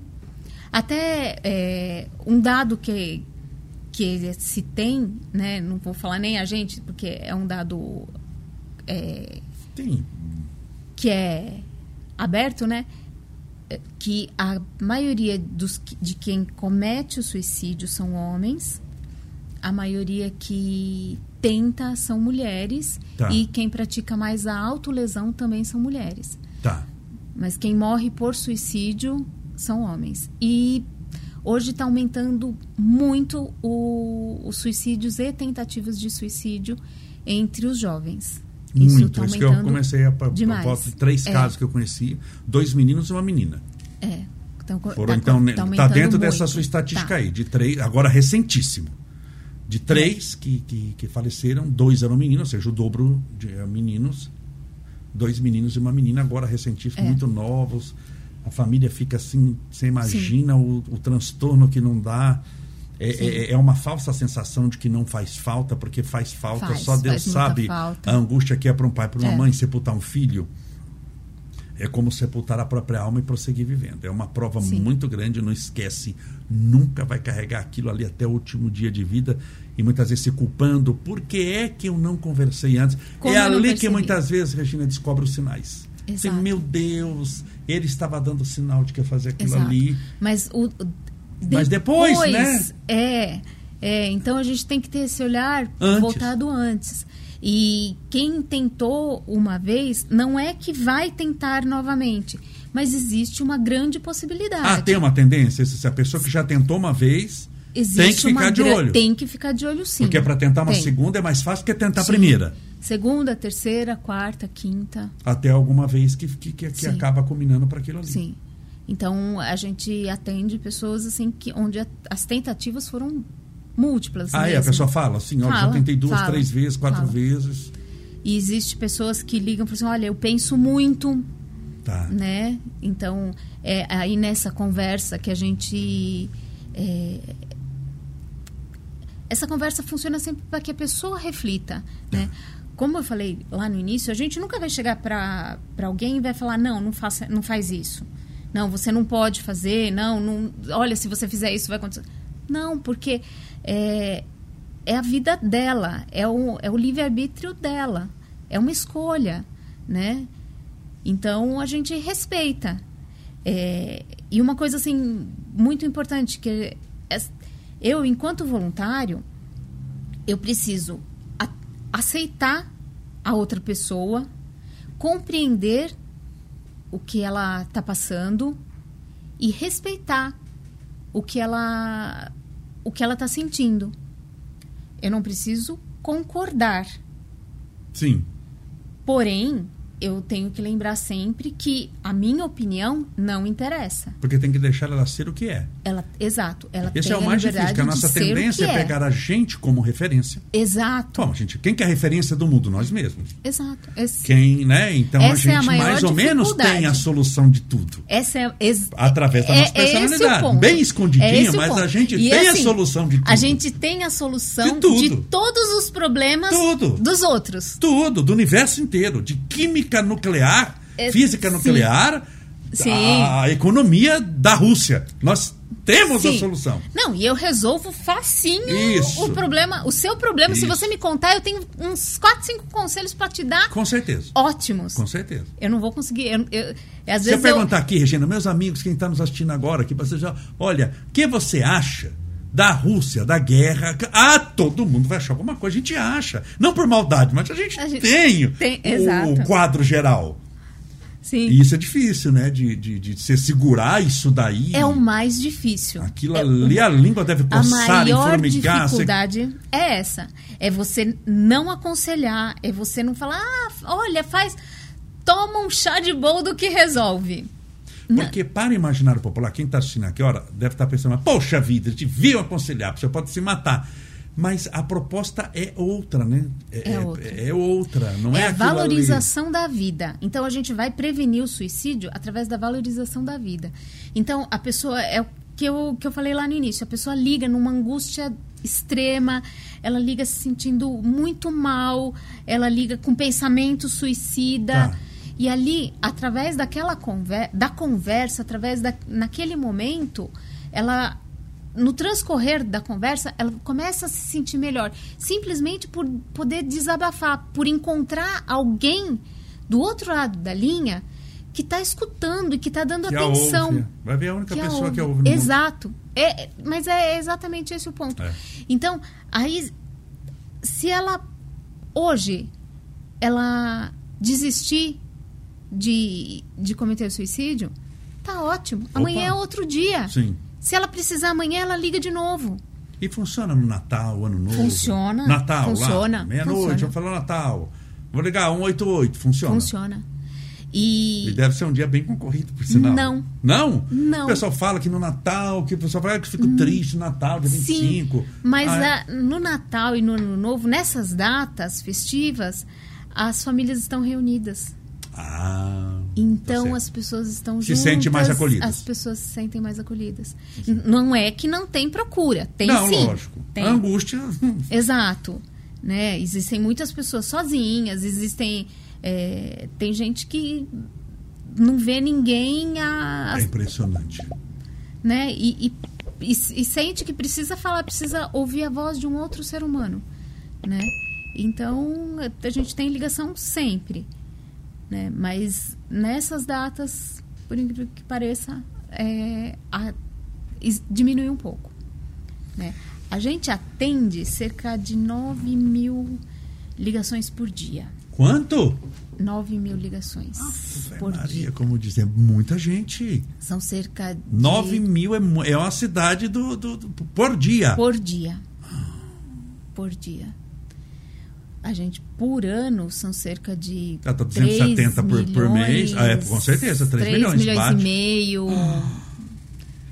Até é, um dado que, que se tem, né? Não vou falar nem a gente, porque é um dado. É, tem. Que é aberto, né? Que a maioria dos, de quem comete o suicídio são homens a maioria que tenta são mulheres tá. e quem pratica mais a autolesão também são mulheres. Tá. Mas quem morre por suicídio são homens. E hoje está aumentando muito os suicídios e tentativas de suicídio entre os jovens. Isso muito, tá isso que eu comecei a, a, a, três é. casos que eu conheci, dois meninos e uma menina. É. Então, Foram, tá, então, tá, tá dentro muito. dessa sua estatística tá. aí, de três, agora recentíssimo. De três que, que, que, faleceram, dois eram meninos, ou seja, o dobro de eh, meninos. Dois meninos e uma menina, agora recentíssimos, é. muito novos. A família fica assim, você imagina o, o, transtorno que não dá. É, é, é, uma falsa sensação de que não faz falta, porque faz falta. Faz, Só Deus sabe falta. a angústia que é para um pai, para uma É. mãe sepultar um filho. É como sepultar a própria alma e prosseguir vivendo. É uma prova Sim. muito grande, não esquece. Nunca vai carregar aquilo ali até o último dia de vida e muitas vezes se culpando. Por que é que eu não conversei antes? Como é ali que percebi? muitas vezes, Regina, descobre os sinais. Você, Exato. meu Deus, ele estava dando sinal de que ia fazer aquilo Exato. ali. Mas o, o- Mas depois, né? É, é. Então a gente tem que ter esse olhar Antes. voltado antes. E quem tentou uma vez, não é que vai tentar novamente, mas existe uma grande possibilidade. Ah, tem uma tendência? Se a pessoa que já tentou uma vez Existe tem que ficar de olho. Tem que ficar de olho, sim. Porque para tentar uma Tem. segunda é mais fácil que tentar a Sim. primeira. Segunda, terceira, quarta, quinta. Até alguma vez que, que, que, que acaba combinando para aquilo ali. Sim. Então a gente atende pessoas assim que onde a- as tentativas foram múltiplas. Ah, é? A mesmo. pessoa fala assim, olha, já tentei duas, fala, três vezes, quatro fala. vezes. E existe pessoas que ligam e falam assim, olha, eu penso muito, Tá. né? Então, é aí nessa conversa que a gente... é, essa conversa funciona sempre para que a pessoa reflita, né? Como eu falei lá no início, a gente nunca vai chegar para alguém e vai falar, não, não, faça, não faz isso. Não, você não pode fazer, não, não, olha, se você fizer isso vai acontecer. Não, porque é, é a vida dela, é o, é o livre-arbítrio dela, é uma escolha, né? Então a gente respeita. É, e uma coisa assim muito importante que é- eu, enquanto voluntário, eu preciso a- aceitar a outra pessoa, compreender o que ela está passando e respeitar o que ela o que ela está sentindo. Eu não preciso concordar, Sim. porém eu tenho que lembrar sempre que a minha opinião não interessa. Porque tem que deixar ela ser o que é. Ela, exato, ela Esse é o mais difícil, porque a nossa de tendência que é pegar a gente como referência. Exato, Bom, gente, quem que é a referência do mundo? Nós mesmos. exato. Esse- Quem, né? Então a Essa é a gente mais ou menos tem a solução de tudo. Essa é ex- Através da é- nossa é personalidade. Bem escondidinha, É o mas a gente E tem assim, a solução de tudo. A gente tem a solução De tudo. todos os problemas Tudo. dos outros. Tudo, do universo inteiro. De química nuclear, É, física sim. nuclear, Sim. a economia da Rússia. Nós temos a Sim. solução. Não, e eu resolvo facinho Isso. o problema, o seu problema. Se Isso. você me contar, eu tenho uns 4, 5 conselhos para te dar Com certeza. ótimos. Com certeza. Eu não vou conseguir. Eu, eu- às Se eu vezes perguntar aqui, Regina, meus amigos, quem está nos assistindo agora, aqui, você já, olha, o que você acha da Rússia, da guerra? Ah, todo mundo vai achar alguma coisa. A gente acha. Não por maldade, mas a gente, A gente tem, tem, o, exato. quadro geral. Sim. E isso é difícil, né? De, de, de você segurar isso daí. É o mais difícil. Aquilo É ali, a língua deve A coçar, maior formigar. Você... dificuldade é essa. É você não aconselhar, é você não falar, ah, olha, faz. toma um chá de boldo que resolve. Porque para o imaginário popular, quem está assistindo aqui, ora, deve estar tá pensando, poxa vida, te viu aconselhar, você pode se matar. Mas a proposta é outra, né? É, é outra. É, outra, não é, é a valorização ali. da vida. Então a gente vai prevenir o suicídio através da valorização da vida. Então a pessoa é o que eu, que eu falei lá no início, a pessoa liga numa angústia extrema, ela liga se sentindo muito mal, ela liga com pensamento suicida. Tá. E ali, através daquela conver da conversa, através da, naquele momento, ela no transcorrer da conversa, ela começa a se sentir melhor, simplesmente por poder desabafar, por encontrar alguém do outro lado da linha que está escutando e que está dando que atenção. Ouve. Vai ver a única que pessoa a que ouve. No Exato. É, mas é exatamente esse o ponto. É. Então, aí, se ela hoje ela desistir de, de cometer suicídio, tá ótimo. Amanhã Opa. é outro dia. Sim. Se ela precisar amanhã, ela liga de novo. E funciona no Natal, Ano Novo? Funciona. Natal, funciona, meia-noite, vamos falar Natal. Vou ligar 188, funciona? Funciona. E... e... deve ser um dia bem concorrido, por sinal. Não. Não? Não. O pessoal fala que no Natal, que o pessoal fala que fica hum. triste no Natal, dia 25. Sim, mas ah, é? a, no Natal e no Ano Novo, nessas datas festivas, as famílias estão reunidas. Ah. Então tá as pessoas estão se juntas. Se sentem mais acolhidas. As pessoas se sentem mais acolhidas. Sim. Não é que não tem procura, tem não, sim. lógico. Tem. A angústia. Exato. Né? Existem muitas pessoas sozinhas, existem. É, tem gente que não vê ninguém. A, é impressionante. Né? E, e, e, e sente que precisa falar, precisa ouvir a voz de um outro ser humano. Né? Então, a gente tem ligação sempre. Né? Mas nessas datas, por incrível que pareça, é, a, diminui um pouco. Né? A gente atende cerca de 9 mil ligações por dia. Quanto? 9 mil ligações Nossa, por Maria, dia. como dizer, muita gente. São cerca de... 9 mil é, é uma cidade do, do, do por dia. Por dia. Por dia a gente, por ano, são cerca de. Ah, tá 270 por, por mês. Ah, é, com certeza, 3, 3 milhões. 3 milhões e meio. Ah,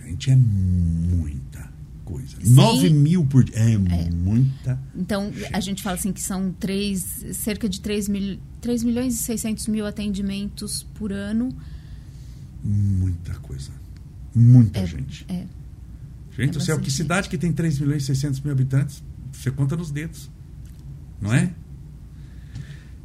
gente, é muita coisa. Sim. 9 mil por dia. É, é, muita. Então, gente. a gente fala assim que são 3, cerca de 3, mil, 3 milhões e 600 mil atendimentos por ano. Muita coisa. Muita é, gente. É. Gente, é do céu, que cidade que tem 3 milhões e 600 mil habitantes? Você conta nos dedos. Não é?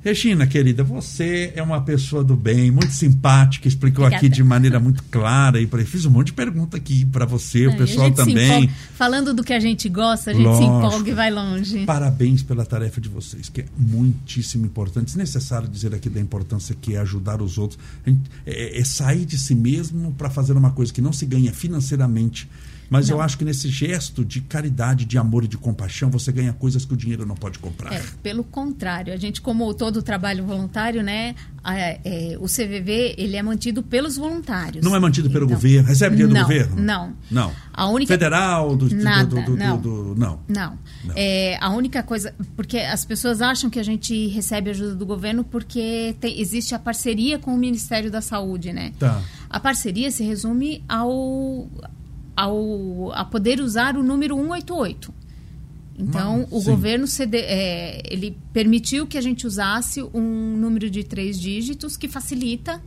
Regina, querida, você é uma pessoa do bem, muito simpática, explicou Obrigada. aqui de maneira muito clara e fiz um monte de pergunta aqui para você, o pessoal também. Falando do que a gente gosta, a gente Lógico. se empolga e vai longe. Parabéns pela tarefa de vocês, que é muitíssimo importante. Desnecessário dizer aqui da importância que é ajudar os outros. É, é sair de si mesmo para fazer uma coisa que não se ganha financeiramente mas não. eu acho que nesse gesto de caridade, de amor e de compaixão, você ganha coisas que o dinheiro não pode comprar. É, pelo contrário, a gente, como todo trabalho voluntário, né, a, é, o CVV ele é mantido pelos voluntários. Não é mantido pelo então, governo? Recebe dinheiro não, do governo? Não. Não. A única... Federal, do, Nada, do, do, não. do, não. Não. não. É, a única coisa, porque as pessoas acham que a gente recebe ajuda do governo porque tem, existe a parceria com o Ministério da Saúde, né? Tá. A parceria se resume ao ao, a poder usar o número 188. Então, ah, o sim. governo cede, é, ele permitiu que a gente usasse um número de três dígitos que facilita,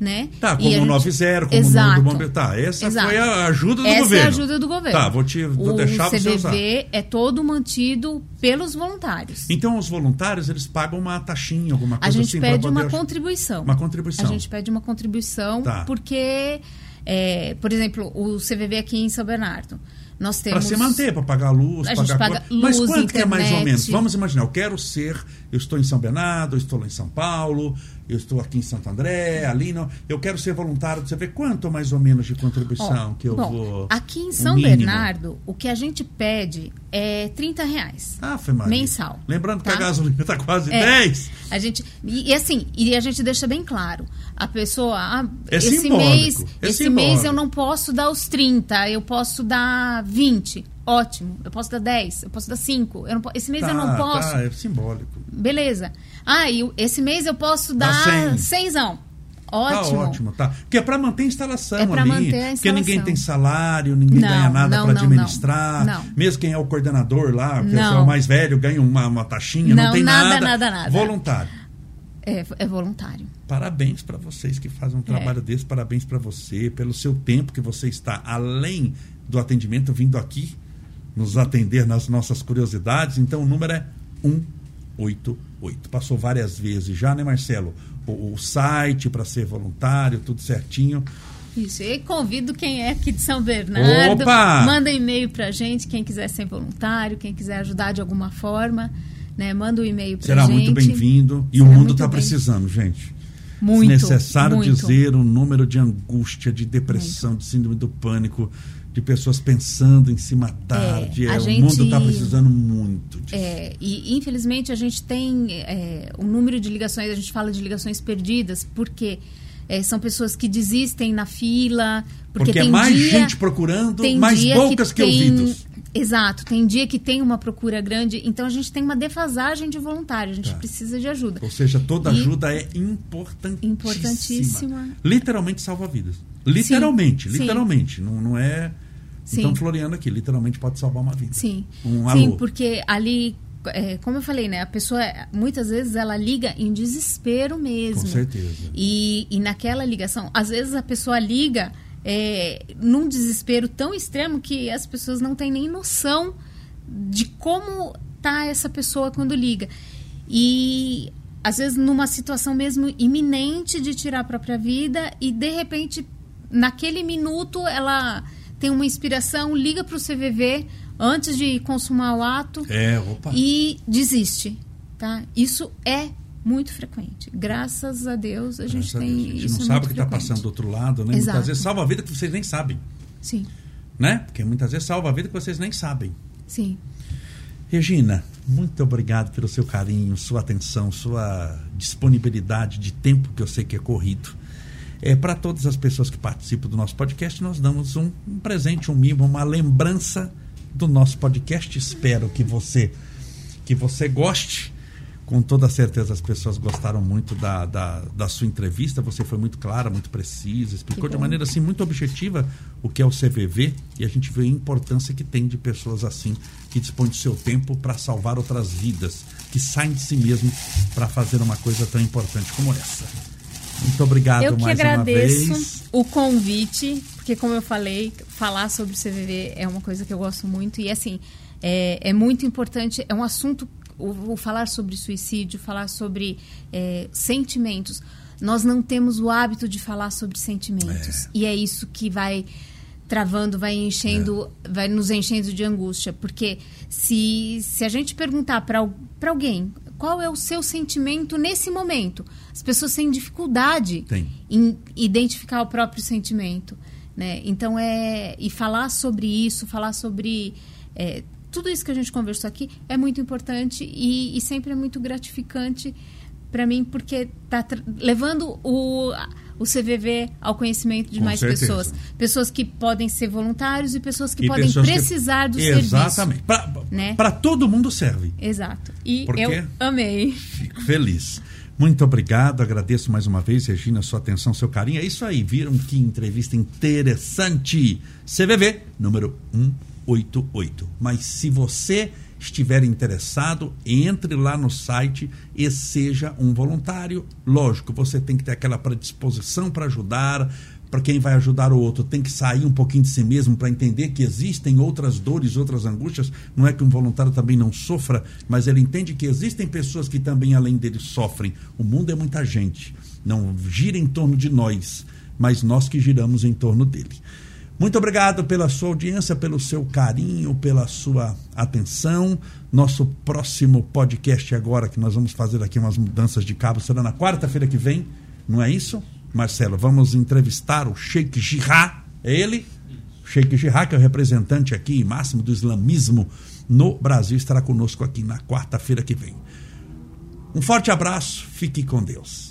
né? Tá, como o 90, como Exato. o número do bombeiro. Tá, essa Exato. foi a ajuda do essa governo. Essa é a ajuda do governo. Tá, vou, te, vou o deixar CVV você usar. é todo mantido pelos voluntários. Então, os voluntários, eles pagam uma taxinha, alguma coisa assim? A gente assim, pede uma contribuição. Uma contribuição. A gente pede uma contribuição tá. porque é, por exemplo, o CVV aqui em São Bernardo. Nós temos. Para se manter, para pagar luz, a pagar paga luz, Mas quanto internet. que é mais ou menos? Vamos imaginar, eu quero ser, eu estou em São Bernardo, eu estou lá em São Paulo, eu estou aqui em Santo André, ali não. Eu quero ser voluntário. Você vê quanto mais ou menos de contribuição oh, que eu bom, vou. Aqui em São Bernardo, o que a gente pede é 30 reais. Ah, mensal. Lembrando tá? que a gasolina está quase é, 10. A gente, e, e, assim, e a gente deixa bem claro. A pessoa, ah, é esse mês, é esse simbólico. mês eu não posso dar os 30, eu posso dar 20 Ótimo. Eu posso dar 10, eu posso dar 5. Eu não, esse mês tá, eu não posso. Tá, é simbólico. Beleza. Ah, e esse mês eu posso dar 100. Ótimo. Tá ótimo, tá. Porque é para manter a instalação é ali. Manter a instalação. Porque ninguém tem salário, ninguém não, ganha nada para administrar. Não, não. Mesmo quem é o coordenador lá, o mais velho, ganha uma, uma taxinha, não, não tem nada. Nada, nada, nada. Voluntário. É, é voluntário. Parabéns para vocês que fazem um trabalho é. desse, parabéns para você, pelo seu tempo que você está além do atendimento, vindo aqui nos atender nas nossas curiosidades. Então o número é 188. Passou várias vezes já, né, Marcelo? o, o site para ser voluntário, tudo certinho. Isso, e convido quem é aqui de São Bernardo, Opa! manda e-mail para a gente, quem quiser ser voluntário, quem quiser ajudar de alguma forma, né, manda um e-mail para Será gente. muito bem-vindo. E Será o mundo está precisando, gente. Muito, Se necessário muito. dizer o número de angústia, de depressão, muito. de síndrome do pânico, de pessoas pensando em se matar. É, de, é, gente, o mundo está precisando muito disso. É, e infelizmente a gente tem é, um número de ligações, a gente fala de ligações perdidas, porque é, são pessoas que desistem na fila. Porque, porque tem é mais dia, gente procurando, mais bocas que, que tem, ouvidos. Exato, tem dia que tem uma procura grande, então a gente tem uma defasagem de voluntário, a gente Tá. precisa de ajuda. Ou seja, toda E- ajuda é importantíssima. Importantíssima. Literalmente salva vidas. Literalmente, sim. literalmente. Não, não é. Sim. Então, Floriano aqui, literalmente pode salvar uma vida. Sim. Um Sim, porque ali, é, como eu falei, né? A pessoa, muitas vezes, ela liga em desespero mesmo. Com certeza. E, e naquela ligação, às vezes a pessoa liga é, num desespero tão extremo que as pessoas não têm nem noção de como tá essa pessoa quando liga. E às vezes numa situação mesmo iminente de tirar a própria vida e de repente naquele minuto ela tem uma inspiração, liga para o CVV antes de consumar o ato É, e desiste, tá? Isso é muito frequente. Graças a Deus a gente Graças a tem Deus. A gente isso não sabe o que está passando do outro lado, né? Exato. Muitas vezes salva a vida que vocês nem sabem. Sim, Né? Porque muitas vezes salva a vida que vocês nem sabem. sim. Regina, muito obrigado pelo seu carinho, sua atenção, sua disponibilidade de tempo, que eu sei que é corrido. É, Para todas as pessoas que participam do nosso podcast, nós damos um, um presente, um mimo, uma lembrança do nosso podcast. Espero que você que você goste. Com toda certeza as pessoas gostaram muito da, da, da sua entrevista. Você foi muito clara, muito precisa, explicou de maneira assim muito objetiva o que é o CVV e a gente vê a importância que tem de pessoas assim que dispõem do seu tempo para salvar outras vidas, que saem de si mesmo para fazer uma coisa tão importante como essa. Muito obrigado Eu que agradeço uma vez. o convite, porque como eu falei, falar sobre o CVV é uma coisa que eu gosto muito e assim é, é muito importante, é um assunto o, o falar sobre suicídio, falar sobre é, sentimentos. Nós não temos o hábito de falar sobre sentimentos É. e é isso que vai travando, vai enchendo, vai nos enchendo de angústia, porque se, se a gente perguntar para alguém qual é o seu sentimento nesse momento, as pessoas têm dificuldade Tem. em identificar o próprio sentimento, né? Então é e falar sobre isso, falar sobre é, tudo isso que a gente conversou aqui é muito importante e, e sempre é muito gratificante para mim porque tá levando o o CVV ao conhecimento de Com mais certeza. pessoas, pessoas que podem ser voluntários e pessoas que E podem pessoas que- precisar do serviço. Exatamente. né? Para todo mundo serve. Exato. E Por quê? eu amei. Fico feliz. Muito obrigado, agradeço mais uma vez, Regina, sua atenção, seu carinho. É isso aí, viram que entrevista interessante. CVV, número 188. Mas se você estiver interessado, entre lá no site e seja um voluntário. Lógico, você tem que ter aquela predisposição para ajudar, para quem vai ajudar o outro, tem que sair um pouquinho de si mesmo para entender que existem outras dores, outras angústias. Não é que um voluntário também não sofra, mas ele entende que existem pessoas que também, além dele, sofrem. O mundo é muita gente, não gira em torno de nós, mas nós que giramos em torno dele. Muito obrigado pela sua audiência, pelo seu carinho, pela sua atenção. Nosso próximo podcast agora, que nós vamos fazer aqui umas mudanças de cabo, será na quarta-feira que vem, não é isso? Marcelo, vamos entrevistar o Sheikh Jirah, é ele? Sheikh Jirah, que é o representante aqui máximo do islamismo no Brasil, estará conosco aqui na quarta-feira que vem. Um forte abraço, fique com Deus.